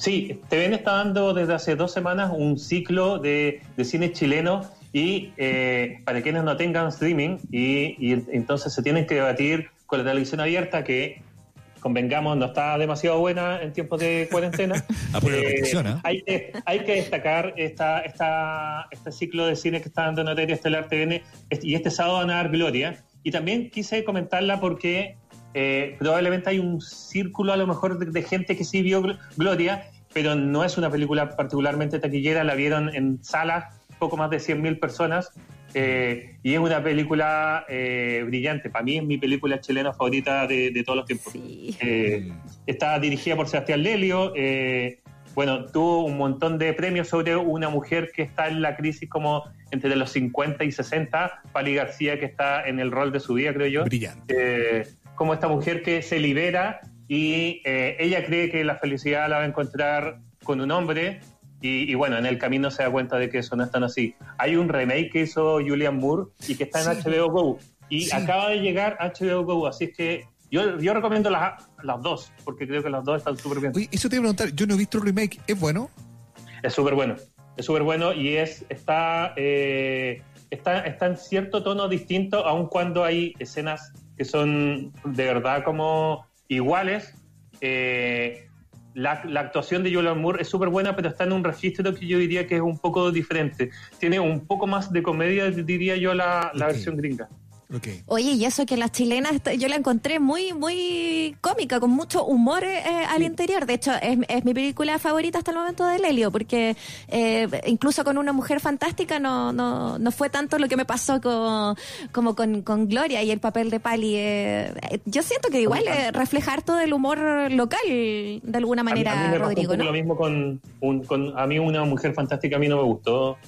Sí, TVN está dando desde hace dos semanas un ciclo de, de cine chileno y eh, para quienes no tengan streaming y, y entonces se tienen que debatir con la televisión abierta que convengamos no está demasiado buena en tiempos de cuarentena. A pura repetición, ¿eh? hay, que, hay que destacar esta, esta, este ciclo de cine que está dando Noteria Estelar TVN y este sábado van a dar Gloria. Y también quise comentarla porque eh, probablemente hay un círculo a lo mejor de, de gente que sí vio Gl- Gloria, pero no es una película particularmente taquillera, la vieron en salas poco más de 100.000 personas eh, y es una película eh, brillante. Para mí es mi película chilena favorita de, de todos los tiempos. Sí. Eh, está dirigida por Sebastián Lelio. eh, bueno, tuvo un montón de premios sobre una mujer que está en la crisis como entre los 50 y 60. Pali García, que está en el rol de su vida, creo yo. Brillante. Como esta mujer que se libera y eh, ella cree que la felicidad la va a encontrar con un hombre. Y, y bueno, en el camino se da cuenta de que eso no es tan así. Hay un remake que hizo Julian Moore y que está en Sí. HBO Go. Y Sí. acaba de llegar HBO Go, así es que yo, yo recomiendo las, las dos, porque creo que las dos están súper bien. Oye, eso te iba a preguntar, yo no he visto el remake, ¿es bueno? Es súper bueno, es súper bueno y es está, eh, está, está en cierto tono distinto, aun cuando hay escenas que son de verdad como iguales. Eh, la, la actuación de Julian Moore es súper buena, pero está en un registro que yo diría que es un poco diferente. Tiene un poco más de comedia, diría yo, la, la versión gringa. Oye, y eso que las chilenas, yo la encontré muy, muy cómica, con mucho humor eh, al interior. De hecho, es, es mi película favorita hasta el momento de Lelio, porque eh, incluso con una mujer fantástica no, no, no fue tanto lo que me pasó con, como con, con Gloria y el papel de Pali. eh, eh, yo siento que igual eh, reflejar todo el humor local, de alguna A mí- manera, a mí me pasó Rodrigo, lo mismo con, un- con a mí una mujer fantástica a mí no me gustó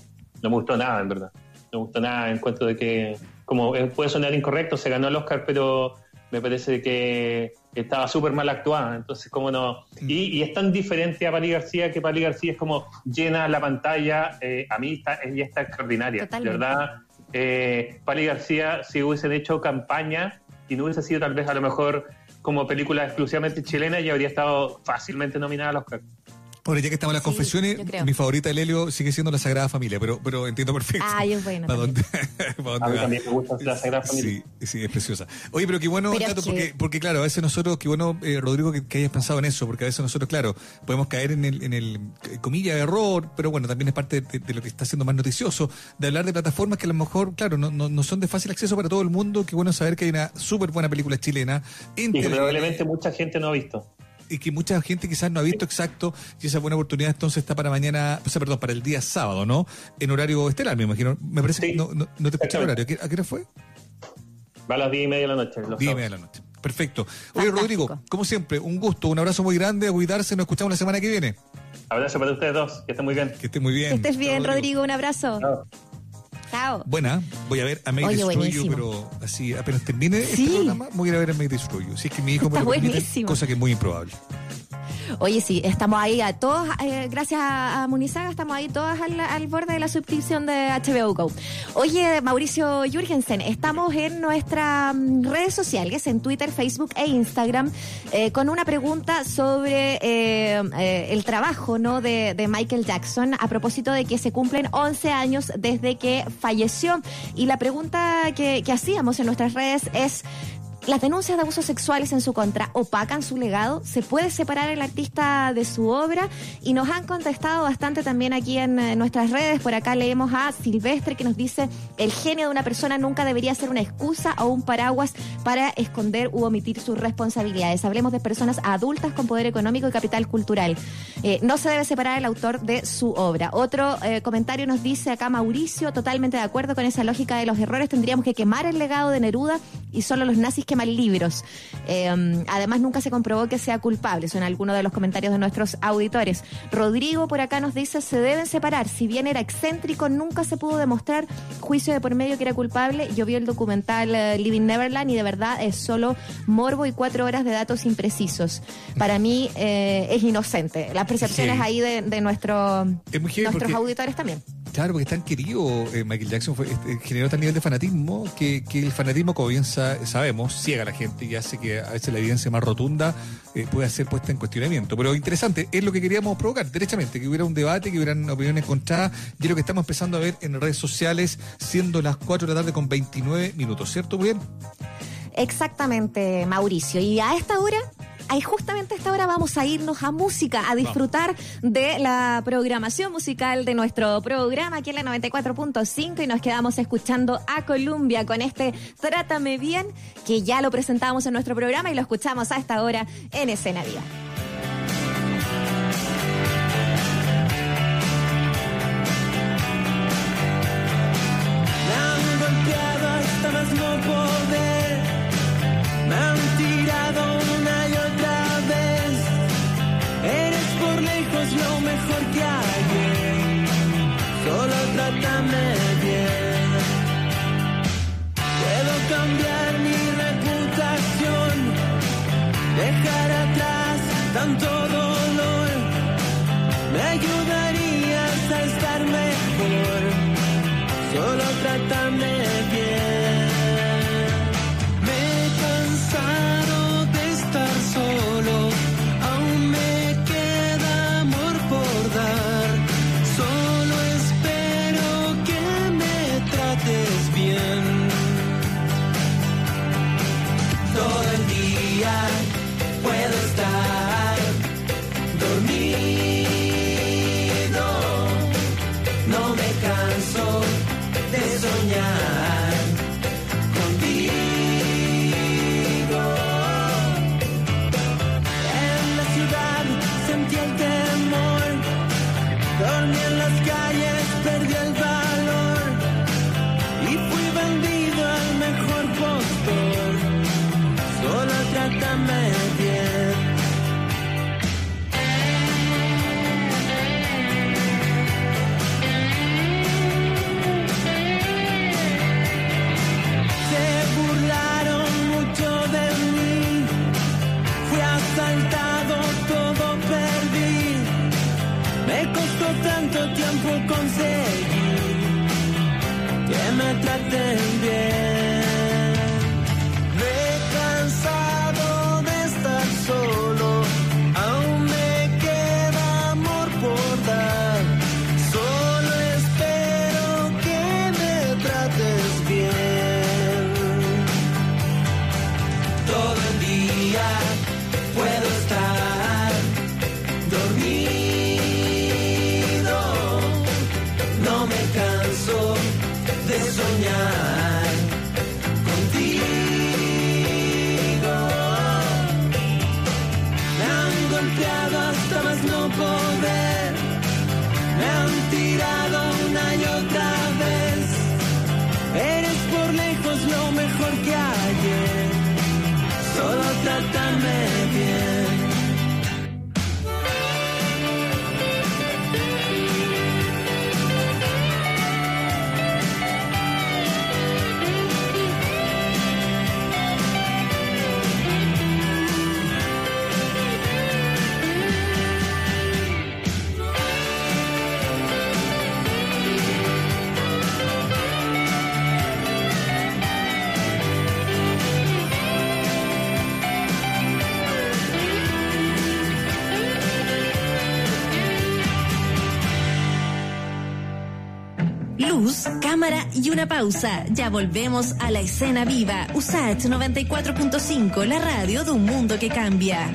no me gustó nada en verdad no me gustó nada en cuanto de que como eh, puede sonar incorrecto se ganó el Oscar pero me parece que estaba súper mal actuada entonces como no y, y es tan diferente a Pali García que Pali García es como llena la pantalla eh, a mí está, ella está extraordinaria Totalmente. de verdad eh, Pali García si hubiesen hecho campaña y no hubiese sido tal vez a lo mejor como película exclusivamente chilena ya habría estado fácilmente nominada al Oscar. Ahora, ya que estamos en las Sí, confesiones, mi favorita de Lelio sigue siendo la Sagrada Familia, pero, pero entiendo perfecto. Ay, es buena ¿Para dónde, también. para A mí va. también me gusta la Sagrada Familia. Sí, sí, es preciosa. Oye, pero qué bueno, Pero es Tato, que- porque, porque claro, a veces nosotros, qué bueno, eh, Rodrigo, que, que hayas pensado en eso, porque a veces nosotros, claro, podemos caer en el, en el eh, comilla, error, pero bueno, también es parte de, de lo que está siendo más noticioso, de hablar de plataformas que a lo mejor, claro, no, no, no son de fácil acceso para todo el mundo. Qué bueno saber que hay una súper buena película chilena en Y que probablemente mucha gente no ha visto. Y que mucha gente quizás no ha visto exacto y esa buena oportunidad entonces está para mañana, o sea, perdón, para el día sábado, ¿no? En horario estelar, me imagino. Me parece que no, no, no te escuché el horario. ¿A qué, a qué hora fue? Va a las 10 y media de la noche. los Diez y media de la noche. Perfecto. Oye, Fantástico. Rodrigo, como siempre, un gusto, un abrazo muy grande, a cuidarse, nos escuchamos la semana que viene. Abrazo para ustedes dos, que estén muy bien. Que esté muy bien. Que estés bien, Rodrigo, un abrazo. Chao. Chao. Buena, voy a ver a May Oye, Destroy pero así apenas termine Sí. este programa, voy a ir a ver a May Destroy. Si es que mi hijo me Está lo permite, buenísimo. cosa que es muy improbable. Oye, sí, estamos ahí a todos, eh, gracias a, Munizaga, estamos ahí todas al, borde de la suscripción de HBO Go. Oye, Mauricio Jürgensen, estamos en nuestras mm, redes sociales, en Twitter, Facebook e Instagram, eh, con una pregunta sobre eh, el trabajo ¿no? de, Michael Jackson a propósito de que se cumplen 11 años desde que falleció. Y la pregunta que hacíamos en nuestras redes es... ¿Las denuncias de abusos sexuales en su contra opacan su legado? ¿Se puede separar el artista de su obra? Y nos han contestado bastante también aquí en, eh, nuestras redes. Por acá leemos a Silvestre que nos dice, el genio de una persona nunca debería ser una excusa o un paraguas para esconder u omitir sus responsabilidades. Hablemos de personas adultas con poder económico y capital cultural. Eh, no se debe separar el autor de su obra. Otro eh, comentario nos dice acá Mauricio, totalmente de acuerdo con esa lógica de los errores. Tendríamos que quemar el legado de Neruda y solo los nazis queman libros. Eh, además, nunca se comprobó que sea culpable. Son algunos de los comentarios de nuestros auditores. Rodrigo por acá nos dice, se deben separar. Si bien era excéntrico, nunca se pudo demostrar juicio de por medio que era culpable. Yo vi el documental eh, Living Neverland y de verdad es solo morbo y cuatro horas de datos imprecisos. Para mí eh, es inocente. Las percepciones Sí. ahí de, de nuestro, nuestros porque- auditores también. Claro, porque es tan querido eh, Michael Jackson, fue, este, generó tal nivel de fanatismo que, que el fanatismo comienza, sabemos, ciega la gente y hace que a veces la evidencia más rotunda eh, pueda ser puesta en cuestionamiento. Pero interesante, es lo que queríamos provocar, derechamente, que hubiera un debate, que hubieran opiniones encontradas y es lo que estamos empezando a ver en redes sociales, siendo las 4 de la tarde con 29 minutos, ¿cierto? Bien. Exactamente, Mauricio. Y a esta hora, ahí justamente a esta hora vamos a irnos a música, a disfrutar de la programación musical de nuestro programa aquí en la 94.5 y nos quedamos escuchando a Columbia con este Trátame Bien, que ya lo presentamos en nuestro programa y lo escuchamos a esta hora en Escena Viva. Lejos lo mejor que hay. Solo trátame bien. Puedo cambiar mi reputación. Dejar atrás tanto tiempo conseguir que me traten bien. De y una pausa. Ya volvemos a la escena viva. USAT 94.5, la radio de un mundo que cambia.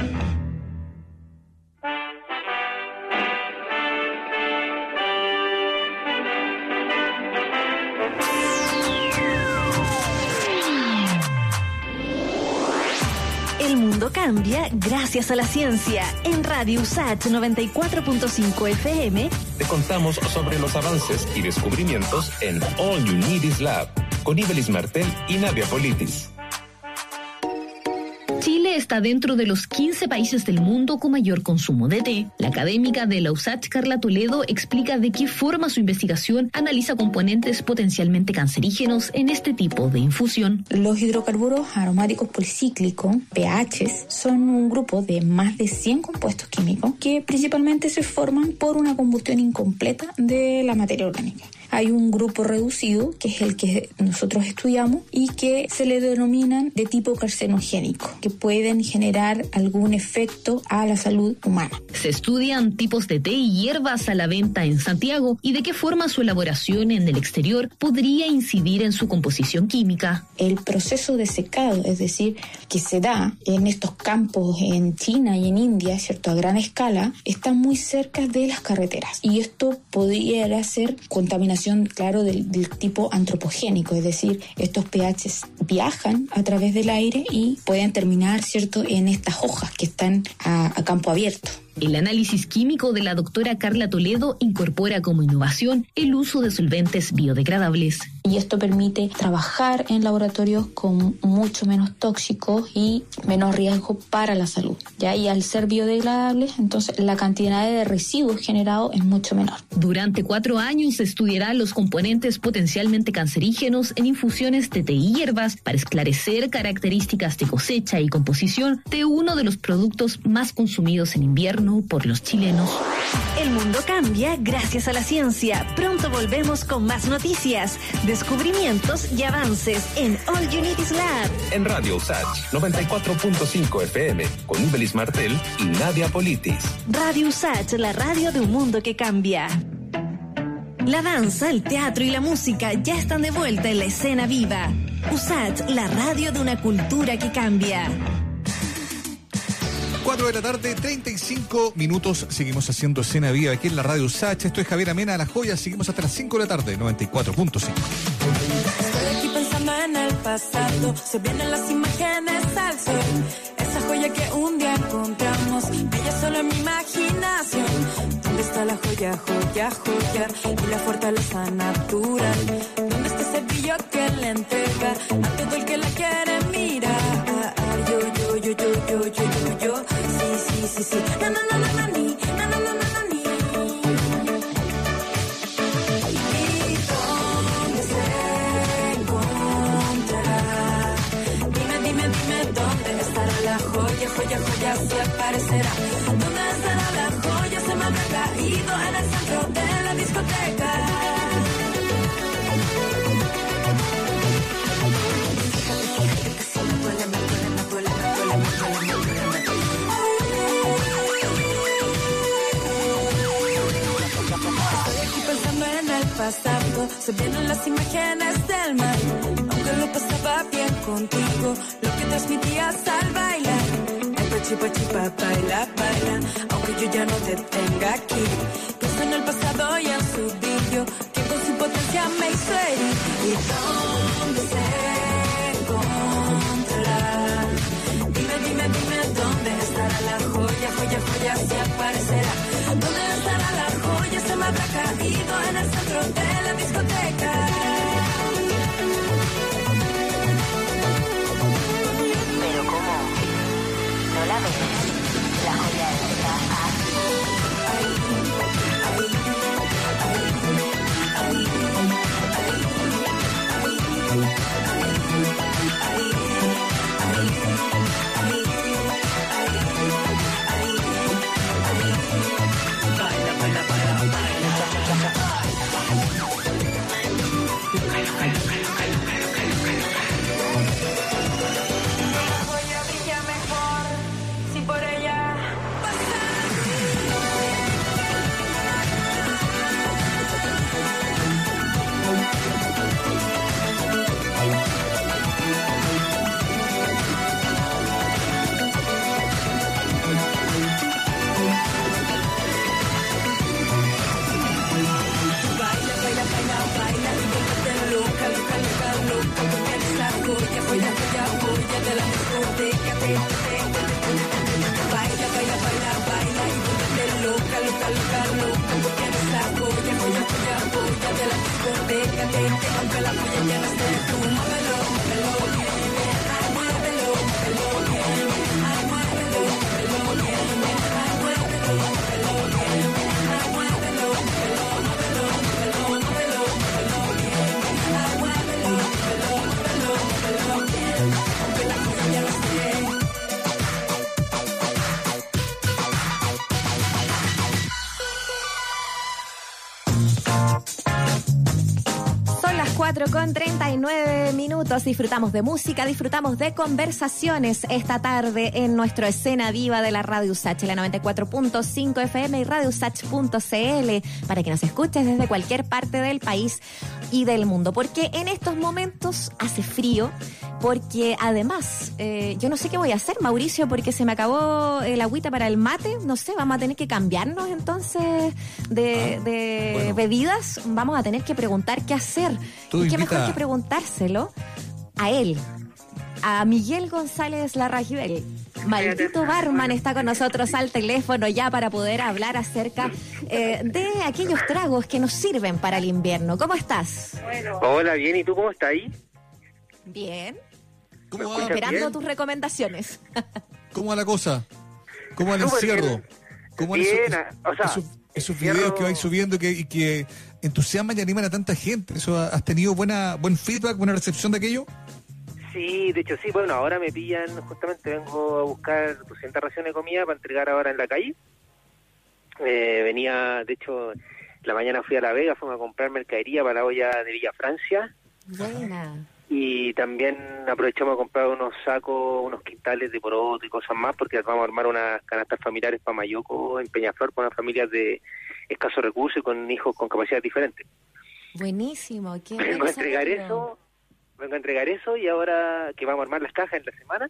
El mundo cambia gracias a la ciencia. En Radio USAT 94.5 FM Te contamos sobre los avances y descubrimientos en All You Need Is Lab con Ibelis Martel y Nadia Politis. Está dentro de los 15 países del mundo con mayor consumo de té. La académica de la USACH, Carla Toledo, explica de qué forma su investigación analiza componentes potencialmente cancerígenos en este tipo de infusión. Los hidrocarburos aromáticos policíclicos, pHs, son un grupo de más de 100 compuestos químicos que principalmente se forman por una combustión incompleta de la materia orgánica. Hay un grupo reducido, que es el que nosotros estudiamos, y que se le denominan de tipo carcinogénico, que pueden generar algún efecto a la salud humana. Se estudian tipos de té y hierbas a la venta en Santiago y de qué forma su elaboración en el exterior podría incidir en su composición química. El proceso de secado, es decir, que se da en estos campos en China y en India, ¿cierto? A gran escala, está muy cerca de las carreteras. Y esto pudiera ser contaminación, claro, del, tipo antropogénico, es decir, estos pHs viajan a través del aire y pueden terminar, ¿cierto?, en estas hojas que están a campo abierto. El análisis químico de la doctora Carla Toledo incorpora como innovación el uso de solventes biodegradables. Y esto permite trabajar en laboratorios con mucho menos tóxicos y menos riesgo para la salud. ¿ya? Y al ser biodegradables, entonces la cantidad de residuos generados es mucho menor. Durante cuatro años se estudiará los componentes potencialmente cancerígenos en infusiones de té y hierbas para esclarecer características de cosecha y composición de uno de los productos más consumidos en invierno por los chilenos. El mundo cambia gracias a la ciencia. Pronto volvemos con más noticias, descubrimientos y avances en All You Need Is Lab. En Radio USACH 94.5 FM con Ibelis Martel y Nadia Politis. Radio USACH, la radio de un mundo que cambia. La danza, el teatro y la música ya están de vuelta en la escena viva. USACH, la radio de una cultura que cambia. 4 de la tarde, 35 minutos. Seguimos haciendo escena viva aquí en la radio Sacha. Esto es Javier Amena, La Joya. Seguimos hasta las 5 de la tarde, 94.5. Estoy aquí pensando en el pasado, se vienen las imágenes al sol. Esa joya que un día encontramos, bella solo en mi imaginación. ¿Dónde está la joya, joya, joya? Y la fortaleza natural. ¿Dónde está ese brillo que le entrega a todo el que la quiere mirar? Yo, yo, yo, yo, yo, yo. Sí, sí, sí, sí. Na, na, na, na, na, ni. Na, na, na, na, na, ni. ¿Y dónde se encontrará? Dime, dime, dime dónde estará la joya, joya, joya se aparecerá. ¿Dónde estará la joya? Se me habrá caído en el centro de la discoteca. Pasado, se vienen las imágenes del mar. Aunque lo pasaba bien contigo, lo que transmitías al bailar. El pachi pachi pa, baila, baila, aunque yo ya no te tenga aquí. Pienso en el pasado y en su brillo, que con su potencia me hizo herir. ¿Y dónde se encontrará? Dime, dime, dime dónde estará la joya, joya, joya, se aparecerá. ¿Dónde estará la joya? Se me habrá caído en el centro de discoteca. Aunque la 4 con 39 minutos. Disfrutamos de música, disfrutamos de conversaciones esta tarde en nuestro escena viva de la Radio Usach, la 94.5 FM y radiousach.cl, para que nos escuches desde cualquier parte del país y del mundo. Porque en estos momentos hace frío, porque además, eh, yo no sé qué voy a hacer, Mauricio, porque se me acabó el agüita para el mate. No sé, vamos a tener que cambiarnos entonces de, de bebidas. Vamos a tener que preguntar qué hacer. Tú y qué mejor que preguntárselo a él, a Miguel González Larragibel. Maldito barman está con nosotros al teléfono ya para poder hablar acerca eh, de aquellos tragos que nos sirven para el invierno. ¿Cómo estás? Hola, bien, ¿y tú cómo estás ahí? Bien. ¿Cómo va? Esperando bien? tus recomendaciones. ¿Cómo va la cosa? ¿Cómo va el encierro? ¿Cómo van Bien, esos, o sea, esos, videos que vais subiendo que, y que entusiasman y animan a tanta gente? ¿Eso ha- ¿Has tenido buena buen feedback, buena recepción de aquello? Sí, de hecho sí, bueno, ahora me pillan, justamente vengo a buscar 200 raciones de comida para entregar ahora en la calle. Eh, venía, de hecho, la mañana fui a La Vega, fuimos a comprar mercadería para la olla de Villa Francia Buena. y también aprovechamos a comprar unos sacos, unos quintales de poroto y cosas más porque vamos a armar unas canastas familiares para Mayoco en Peñaflor para unas familias de escasos recursos y con hijos con capacidades diferentes. Buenísimo. Qué a entregar eso, vengo a entregar eso y ahora que vamos a armar las cajas en la semana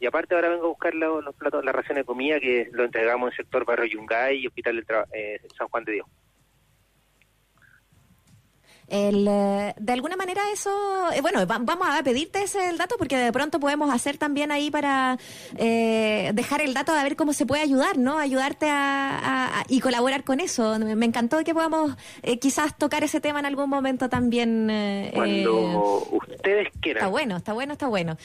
y aparte ahora vengo a buscar lo- los platos, la ración de comida que lo entregamos en el sector Barrio Yungay y Hospital Tra- eh, San Juan de Dios. El, eh, de alguna manera eso, eh, bueno, va- vamos a pedirte ese el dato porque de pronto podemos hacer también ahí para eh, dejar el dato a ver cómo se puede ayudar, ¿no? Ayudarte a, a- a- y colaborar con eso. Me, encantó que podamos eh, quizás tocar ese tema en algún momento también. eh, Cuando eh, ustedes quieran. Está bueno, está bueno, está bueno.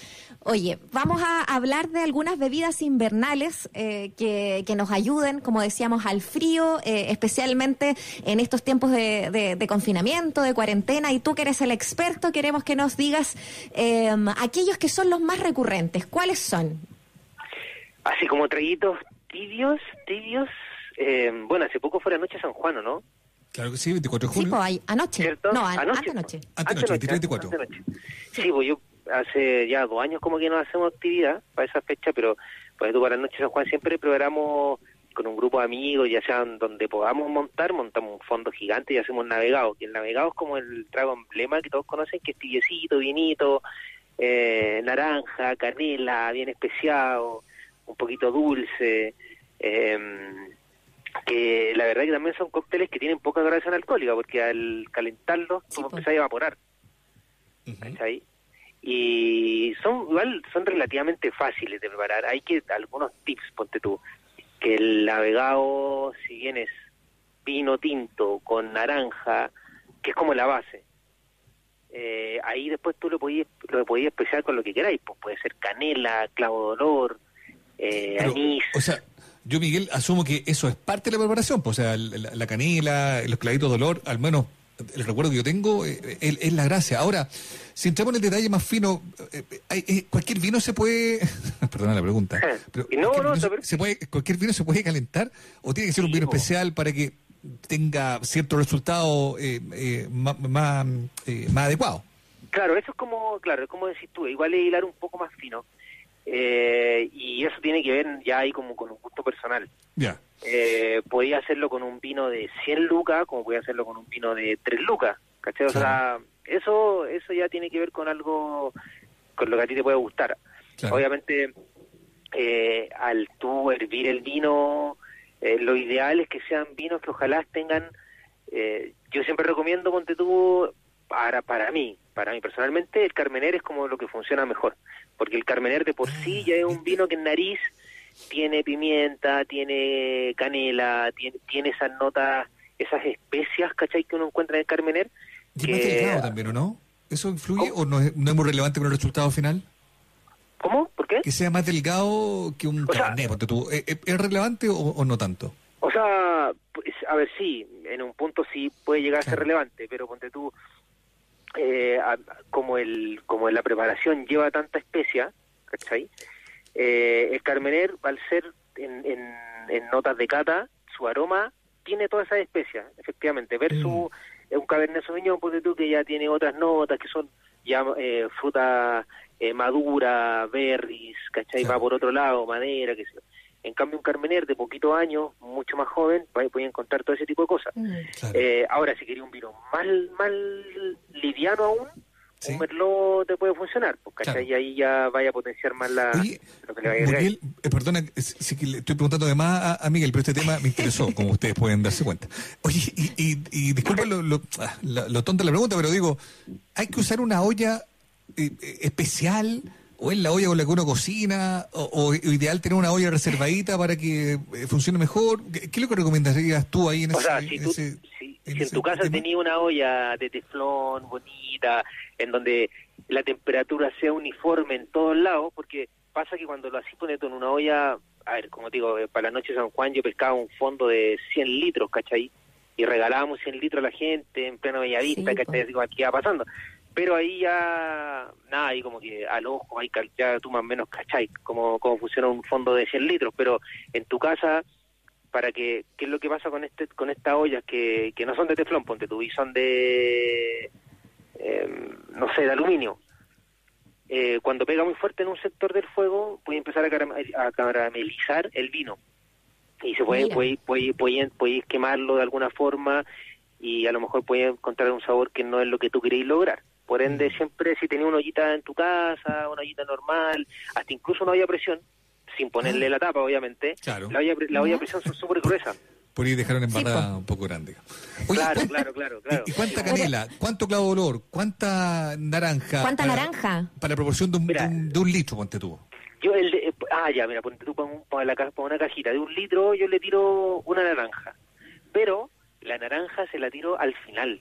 Oye, vamos a hablar de algunas bebidas invernales eh, que, que nos ayuden, como decíamos, al frío, eh, especialmente en estos tiempos de, de- de confinamiento, de cuarentena. Y tú que eres el experto, queremos que nos digas eh, aquellos que son los más recurrentes. ¿Cuáles son? Así como traguitos tibios, tibios. eh, bueno, hace poco fue la noche de San Juan, ¿o ¿no? Claro que sí, 24 de Sí, junio. pues, ahí, anoche. ¿Cierto? No, an- Anoche. antenoche. Antenoche, 23 24. Antenoche. Sí, pues yo hace ya dos años como que no hacemos actividad para esa fecha, pero pues tú para la noche de San Juan siempre programamos con un grupo de amigos, ya sean donde podamos montar, montamos un fondo gigante y hacemos navegado, que el navegado es como el trago emblema que todos conocen, que es tibiecito, vinito, eh, naranja, canela, bien especiado, un poquito dulce, eh, que la verdad que también son cócteles que tienen poca graduación alcohólica, porque al calentarlos, como empieza a evaporar. ¿cachai? Y son igual son relativamente fáciles de preparar. Hay que algunos tips, ponte tú, que el navegado, si bien es vino tinto con naranja, que es como la base, eh, ahí después tú lo podías lo podías especiar con lo que queráis, pues puede ser canela, clavo de olor, eh, Pero, anís. o sea, yo, Miguel, asumo que eso es parte de la preparación. Pues, o sea, la, la canela, los clavitos de olor, al menos el recuerdo que yo tengo, eh, es, es la gracia. Ahora, si entramos en el detalle más fino, eh, eh, cualquier vino se puede. Perdona la pregunta. Pero no, no, se, se puede, ¿Cualquier vino se puede calentar? ¿O tiene que ser un vino especial para que tenga cierto resultado eh, eh, más, más, eh, más adecuado? Claro, eso es como, claro, es como decís tú, igual es hilar un poco más fino. Eh, y eso tiene que ver ya ahí como con un gusto personal. Ya. Eh, podía hacerlo con un vino de 100 lucas, como podía hacerlo con un vino de 3 lucas, ¿cachai? O sea, eso, eso ya tiene que ver con algo, con lo que a ti te puede gustar. Obviamente, eh, al tú hervir el vino, eh, lo ideal es que sean vinos que ojalá tengan, eh, yo siempre recomiendo, ponte tú, para, para mí, para mí personalmente, el Carmener es como lo que funciona mejor, porque el Carmener de por sí ya es un vino que en nariz tiene pimienta, tiene canela, tiene, tiene esas notas, esas especias, ¿cachai? Que uno encuentra en el Carmener. Y más que- delgado también, ¿o no? ¿Eso influye o no es, no es muy relevante con el resultado final? ¿Cómo? ¿Por qué? Que sea más delgado que un carnet, ponte tú. ¿Es, relevante o, o no tanto? O sea, pues, a ver, sí, en un punto sí puede llegar a ser relevante, pero ponte tú, eh, a- como el como la preparación lleva tanta especia, ¿cachai? Eh, el Carmener, al ser en, en, en notas de cata, su aroma tiene todas esas especias, efectivamente, versus eh, un Cabernet Sauvignon, ponte tú, que ya tiene otras notas que son ya eh, fruta eh, madura, berries, ¿cachai? Va por otro lado, madera, que sé yo. En cambio, un Carmener de poquitos años, mucho más joven, puede encontrar todo ese tipo de cosas. Eh, ahora, si quería un vino más, más liviano aún, un Merlot te puede funcionar, pues, ¿cachai? Y ahí ya vaya a potenciar más la, lo que le vaya a agregar. Miguel, eh, perdona, sí que le estoy preguntando además a, a Miguel, pero este tema me interesó, como ustedes pueden darse cuenta. Oye, y, y, y disculpa lo, lo, ah, lo tonta de la pregunta, pero digo, ¿hay que usar una olla eh, eh, especial o es la olla con la que uno cocina o, o ideal tener una olla reservadita para que eh, funcione mejor? ¿Qué, qué es lo que recomendarías tú ahí en O ese, sea, si, tú, ese- si, si en tu casa tenías una olla de teflón bonita, en donde la temperatura sea uniforme en todos lados, porque pasa que cuando lo así pones tú en una olla, a ver, como te digo, eh, para la noche de San Juan yo pescaba un fondo de 100 litros, ¿cachai? Y regalábamos 100 litros a la gente en pleno Bellavista, Sí, ¿cachai? Así como aquí iba pasando. Pero ahí ya, nada, ahí como que al ojo, ahí ya tú más o menos, ¿cachai? Cómo, cómo funciona un fondo de 100 litros, pero en tu casa para que qué es lo que pasa con este con estas ollas que, que no son de teflón ponte tú y son de eh, no sé de aluminio. Eh, cuando pega muy fuerte en un sector del fuego puede empezar a, caram- a caramelizar el vino. Y se puede puede, puede, puede, puede quemarlo de alguna forma y a lo mejor puede encontrar un sabor que no es lo que tú queréis lograr por ende siempre si tenías una ollita en tu casa una ollita normal hasta incluso una olla a presión sin ponerle la tapa obviamente Claro. la olla, la olla a presión son súper gruesas Por ahí dejaron embarrada un poco grande. Oye, claro, ¿cuán- claro, claro, claro. ¿Y cuánta canela? ¿Cuánto clavo de olor? ¿Cuánta naranja? ¿Cuánta para- naranja? Para la proporción de un, de un, de un litro, ponte tú. Yo el de- ah, ya, mira, ponte tú para, un- para la, ca- para una cajita de un litro, yo le tiro una naranja. Pero la naranja se la tiro al final.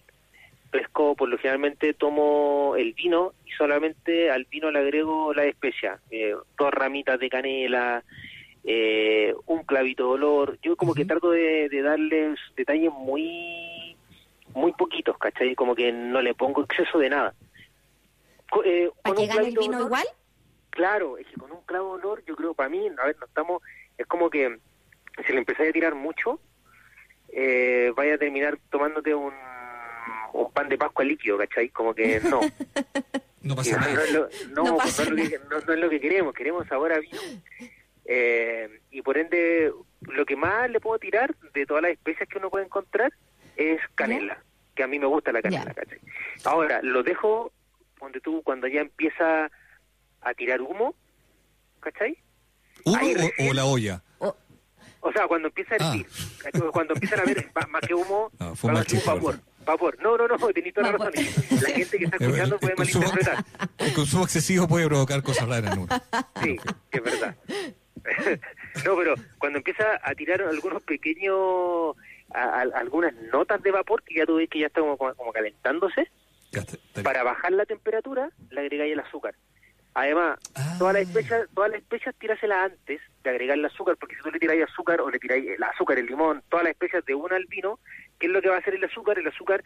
Pesco, por lo generalmente tomo el vino y solamente al vino le agrego la especia. Eh, dos ramitas de canela, eh, un clavito de olor. Yo como que trato de, de darles detalles muy muy poquitos, ¿cachai? Como que no le pongo exceso de nada. Eh, ¿Para que gane el vino olor- igual? Claro, es que con un clavo de olor, yo creo, para mí, a ver, no estamos, es como que si le empezáis a tirar mucho, eh, vaya a terminar tomándote un, un pan de Pascua líquido, ¿cachai? Como que no. No pasa nada. No, es lo- no, No pasa no es lo que, no- no es lo que queremos, queremos sabor a vino. Eh, y por ende, lo que más le puedo tirar de todas las especias que uno puede encontrar es canela, que a mí me gusta la canela, ¿cachai? Ahora, lo dejo, donde tú, cuando ya empieza a tirar humo, ¿cachai? ¿Uno Ahí o, o la olla? O sea, cuando empieza a hervir, ¿cachai? cuando empiezan a ver más que humo, No, fue un chiste, vapor. Vapor. No, no, no, tenéis toda la razón. La gente que está escuchando puede el, consumo, malinterpretar. el consumo excesivo puede provocar cosas raras en uno. Sí, que es verdad. no, pero cuando empieza a tirar algunos pequeños, a- a- algunas notas de vapor que ya tú ves que ya está como, como calentándose, para bajar la temperatura le agregáis el azúcar. Además, todas las especias, todas las especias tiráselas antes de agregarle azúcar, porque si tú le tiráis azúcar o le tiráis el azúcar, el limón, todas las especias de una al vino, ¿qué es lo que va a hacer el azúcar? El azúcar,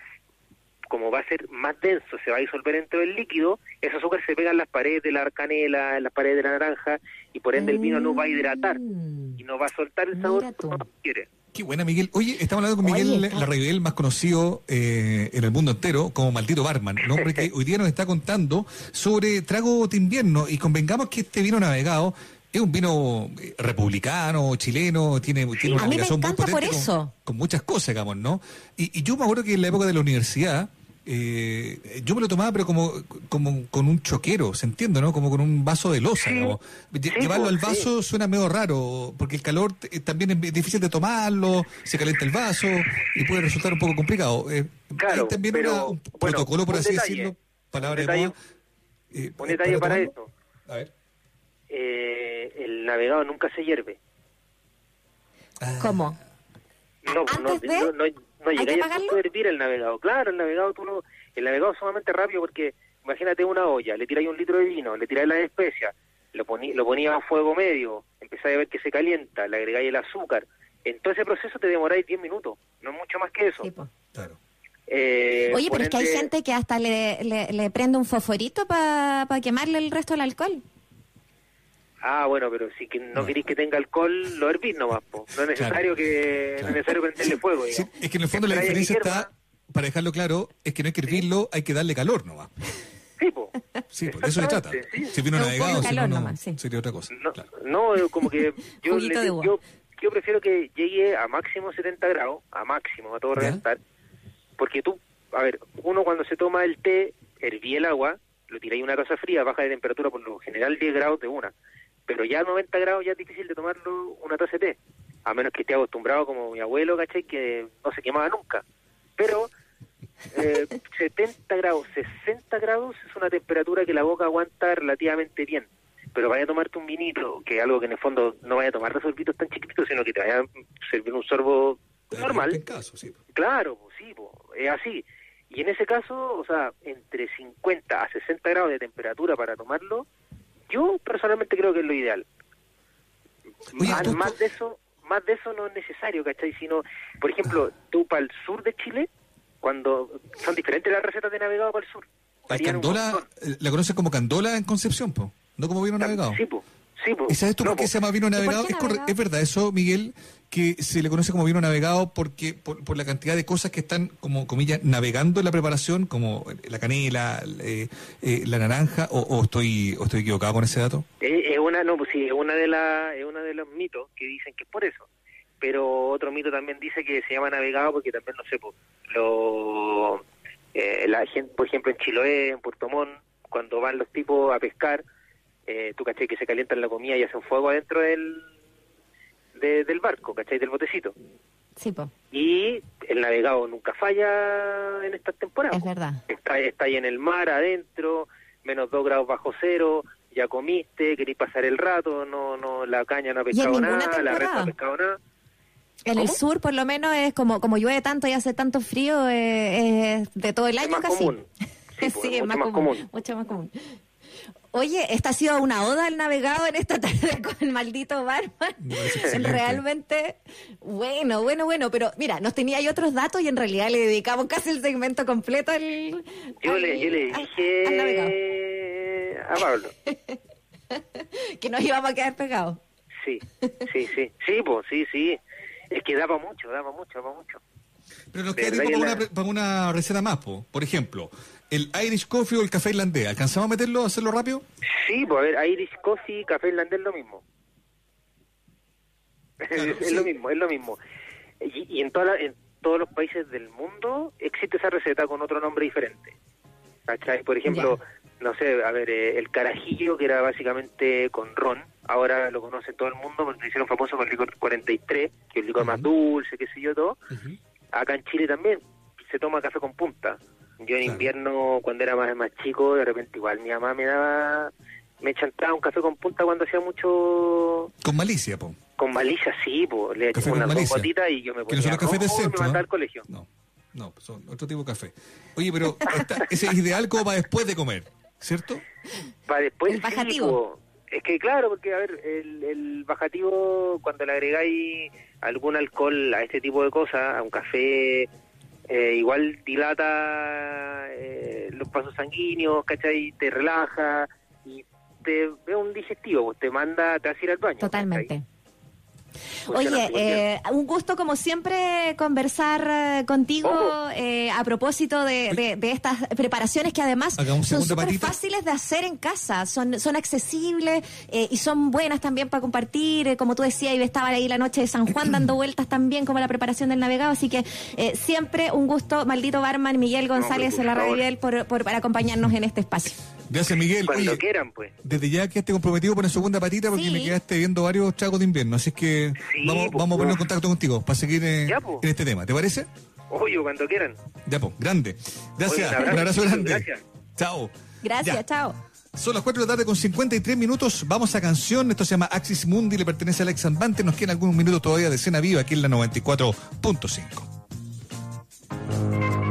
como va a ser más denso, se va a disolver dentro del líquido, ese azúcar se pega en las paredes de la canela, en las paredes de la naranja, y por ende el vino no va a hidratar y no va a soltar el sabor que uno quiere. Qué buena, Miguel. Oye, estamos hablando con Miguel Oye, Larraibel, más conocido eh, en el mundo entero como Maldito Barman, un hombre que hoy día nos está contando sobre trago de invierno y convengamos que este vino navegado es un vino eh, republicano, chileno, tiene, tiene una ligación muy por con- eso. Con, muchas cosas, digamos, ¿no? Y, y yo me acuerdo que en la época de la universidad, eh, yo me lo tomaba, pero como, como con un choquero, ¿se entiende, no? Como con un vaso de digamos. Lle- Llevarlo pues, al vaso suena medio raro, porque el calor eh, también es difícil de tomarlo, se calienta el vaso y puede resultar un poco complicado. Eh, Claro, hay también pero, una- un bueno, protocolo, por un así detalle, decirlo, palabra un de detalle, moda. eh, Un detalle para tomarlo. esto. A ver. Eh, el navegado nunca se hierve. ¿Cómo? No, pues, no, no, no, no ¿Hay que llegáis a apagarlo? punto de hervir el navegado. Claro, el navegado tú no, el navegado es sumamente rápido porque imagínate una olla, le tiráis un litro de vino, le tiráis las especias, lo, poní, lo ponía a fuego medio, empezáis a ver que se calienta, le agregáis el azúcar. En todo ese proceso te demoráis 10 minutos, no es mucho más que eso. Eh, Oye, por pero es que hay gente que hasta le, le, le prende un fosforito para quemarle el resto del alcohol. Ah, bueno, pero si que no queréis que tenga alcohol, lo hervís nomás, po. No es necesario que no es necesario prenderle fuego, Sí, es que en el fondo la diferencia está, para dejarlo claro, es que no hay que hervirlo, hay que darle calor nomás. Sí, po. Sí, pues de eso se trata. Sí. Si vino navegado, si no, no, nomás, sí. sería otra cosa. No, no, como que yo, le- yo, yo prefiero que llegue a máximo 70 grados, a máximo, a todo reventar, porque tú, a ver, uno cuando se toma el té, herví el agua, lo tiráis en una taza fría, baja de temperatura por lo general 10 grados de una, pero ya a 90 grados ya es difícil de tomarlo una taza de té, a menos que esté acostumbrado como mi abuelo, ¿cachai? Que no se quemaba nunca. Pero eh, 70 grados, 60 grados es una temperatura que la boca aguanta relativamente bien. Pero vaya a tomarte un vinito, que es algo que en el fondo no vaya a tomar de sorbitos tan chiquititos, sino que te vaya a servir un sorbo normal. Claro, pues sí, pues, es así. Y en ese caso, o sea, entre 50 a 60 grados de temperatura para tomarlo, yo personalmente creo que es lo ideal. más, más de eso, más de eso no es necesario, ¿cachai? Sino, por ejemplo, tú para el sur de Chile, cuando son diferentes las recetas de navegado para el sur. Un candola, eh, la conocen como candola en Concepción, po, no como vino navegado. Sí, po. Sí, po. ¿Y sabes tú por qué se llama vino navegado? Es, corre- navegado? es verdad eso, Miguel, que se le conoce como vino navegado porque por, por la cantidad de cosas que están, como comillas, navegando en la preparación, como la canela, eh, eh, la naranja, o, estoy o estoy equivocado con ese dato. Es, una, no, pues sí, es una de las, es uno de los mitos que dicen que es por eso. Pero otro mito también dice que se llama navegado porque también, no sé, pues, lo, eh, la gente, por ejemplo, en Chiloé, en Puerto Montt, cuando van los tipos a pescar, eh, tú caché que se calientan la comida y hacen fuego adentro del, de- del barco, ¿cachai? Del botecito. Sí, po. Y el navegado nunca falla en estas temporadas. Es verdad. Está, está ahí en el mar, adentro, menos dos grados bajo cero, ya comiste, querís pasar el rato, no, no, la caña no ha pescado nada, la red no ha pescado nada. En el sur, por lo menos, es como como llueve tanto y hace tanto frío, eh, es de todo el año más casi. común. Sí, pues, es mucho más más común, común. Mucho más común. Oye, esta ha sido una oda al navegado en esta tarde con el maldito barman. Realmente, bueno, bueno, bueno, pero mira, nos tenía ahí otros datos y en realidad le dedicamos casi el segmento completo al... Yo al- le, yo le al- al navegado. dije a Pablo, que nos íbamos a quedar pegados. sí, sí, sí, sí, pues, sí, sí. Es que daba mucho, daba mucho, daba mucho. Pero nos queda para la- una, para una receta más, po. por ejemplo, el Irish Coffee o el café irlandés. ¿Alcanzamos a meterlo, a hacerlo rápido? Sí, pues a ver, Irish Coffee, Café Irlandés lo mismo. es, lo mismo, es lo mismo. Y, y en, toda la- en todos los países del mundo existe esa receta con otro nombre diferente. ¿Cachai? Por ejemplo, no sé, a ver, eh, el carajillo, que era básicamente con ron, ahora lo conoce todo el mundo porque lo hicieron famoso con el licor 43, que es el licor más dulce, qué sé yo, todo. Acá en Chile también se toma café con punta. Yo en invierno, cuando era más, más chico, de repente igual mi mamá me daba, me chantaba un café con punta cuando hacía mucho Con malicia, po. con malicia, sí, pues le Café echaba malicia. gotitas y yo me Que ponía no son los cafés de me centro, mandaba ¿eh? al colegio. No, pues son otro tipo de café. Oye, pero ese es ideal como para después de comer, ¿cierto? Para después El bajativo. po. Es que claro, porque a ver, el, el bajativo, cuando le agregáis algún alcohol a este tipo de cosas, a un café, eh, igual dilata eh, los pasos sanguíneos, ¿cachai? Te relaja y te es un digestivo, pues te manda, te hace ir al baño. Totalmente. Oye, eh, un gusto como siempre conversar eh, contigo eh, a propósito de, de- de estas preparaciones que además son súper fáciles de hacer en casa, son, son accesibles eh, y son buenas también para compartir, eh, como tú decías, y estaba ahí la noche de San Juan dando vueltas también como la preparación del navegado, así que eh, siempre un gusto, maldito barman Miguel González en la. Radio por, por, por acompañarnos en este espacio. Gracias, Miguel. Cuando Oye, quieran, pues. desde ya quedaste comprometido por la segunda patita porque Sí. me quedaste viendo varios tragos de invierno, así es que vamos, pues, vamos a poner en contacto contigo para seguir eh, Ya, pues. en este tema. ¿Te parece? Oye, cuando quieran. Ya, pues, grande. Gracias, Oye, un abrazo, un abrazo chicos, grande. gracias. Chao. Gracias, Ya. chao. Son las 4 de la tarde con 53 minutos. Vamos a canción. Esto se llama Axis Mundi, le pertenece a Alex Ambante. Nos quedan algunos minutos todavía de escena viva aquí en la 94.5.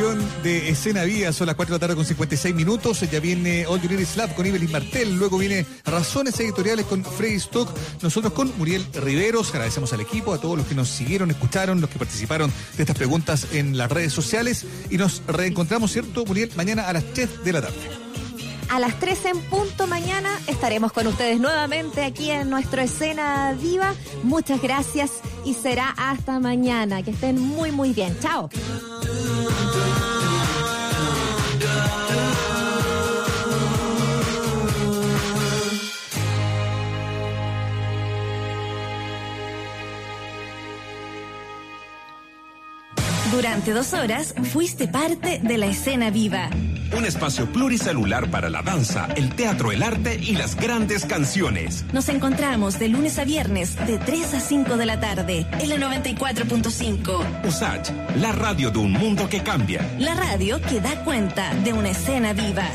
de Escena Vía, son las 4 de la tarde con 56 minutos. Ya viene All You Need Is Love con Evelyn Martel. Luego viene Razones Editoriales con Freddy Stock. Nosotros con Muriel Riveros. Agradecemos al equipo, a todos los que nos siguieron, escucharon, los que participaron de estas preguntas en las redes sociales. Y nos reencontramos, ¿cierto, Muriel? Mañana a las 3 de la tarde. A las 13 en punto mañana estaremos con ustedes nuevamente aquí en nuestro escena viva. Muchas gracias y será hasta mañana. Que estén muy muy bien. Chao. Durante dos horas fuiste parte de la escena viva. Un espacio pluricelular para la danza, el teatro, el arte y las grandes canciones. Nos encontramos de lunes a viernes de 3 a 5 de la tarde en la 94.5. USACH, la radio de un mundo que cambia. La radio que da cuenta de una escena viva.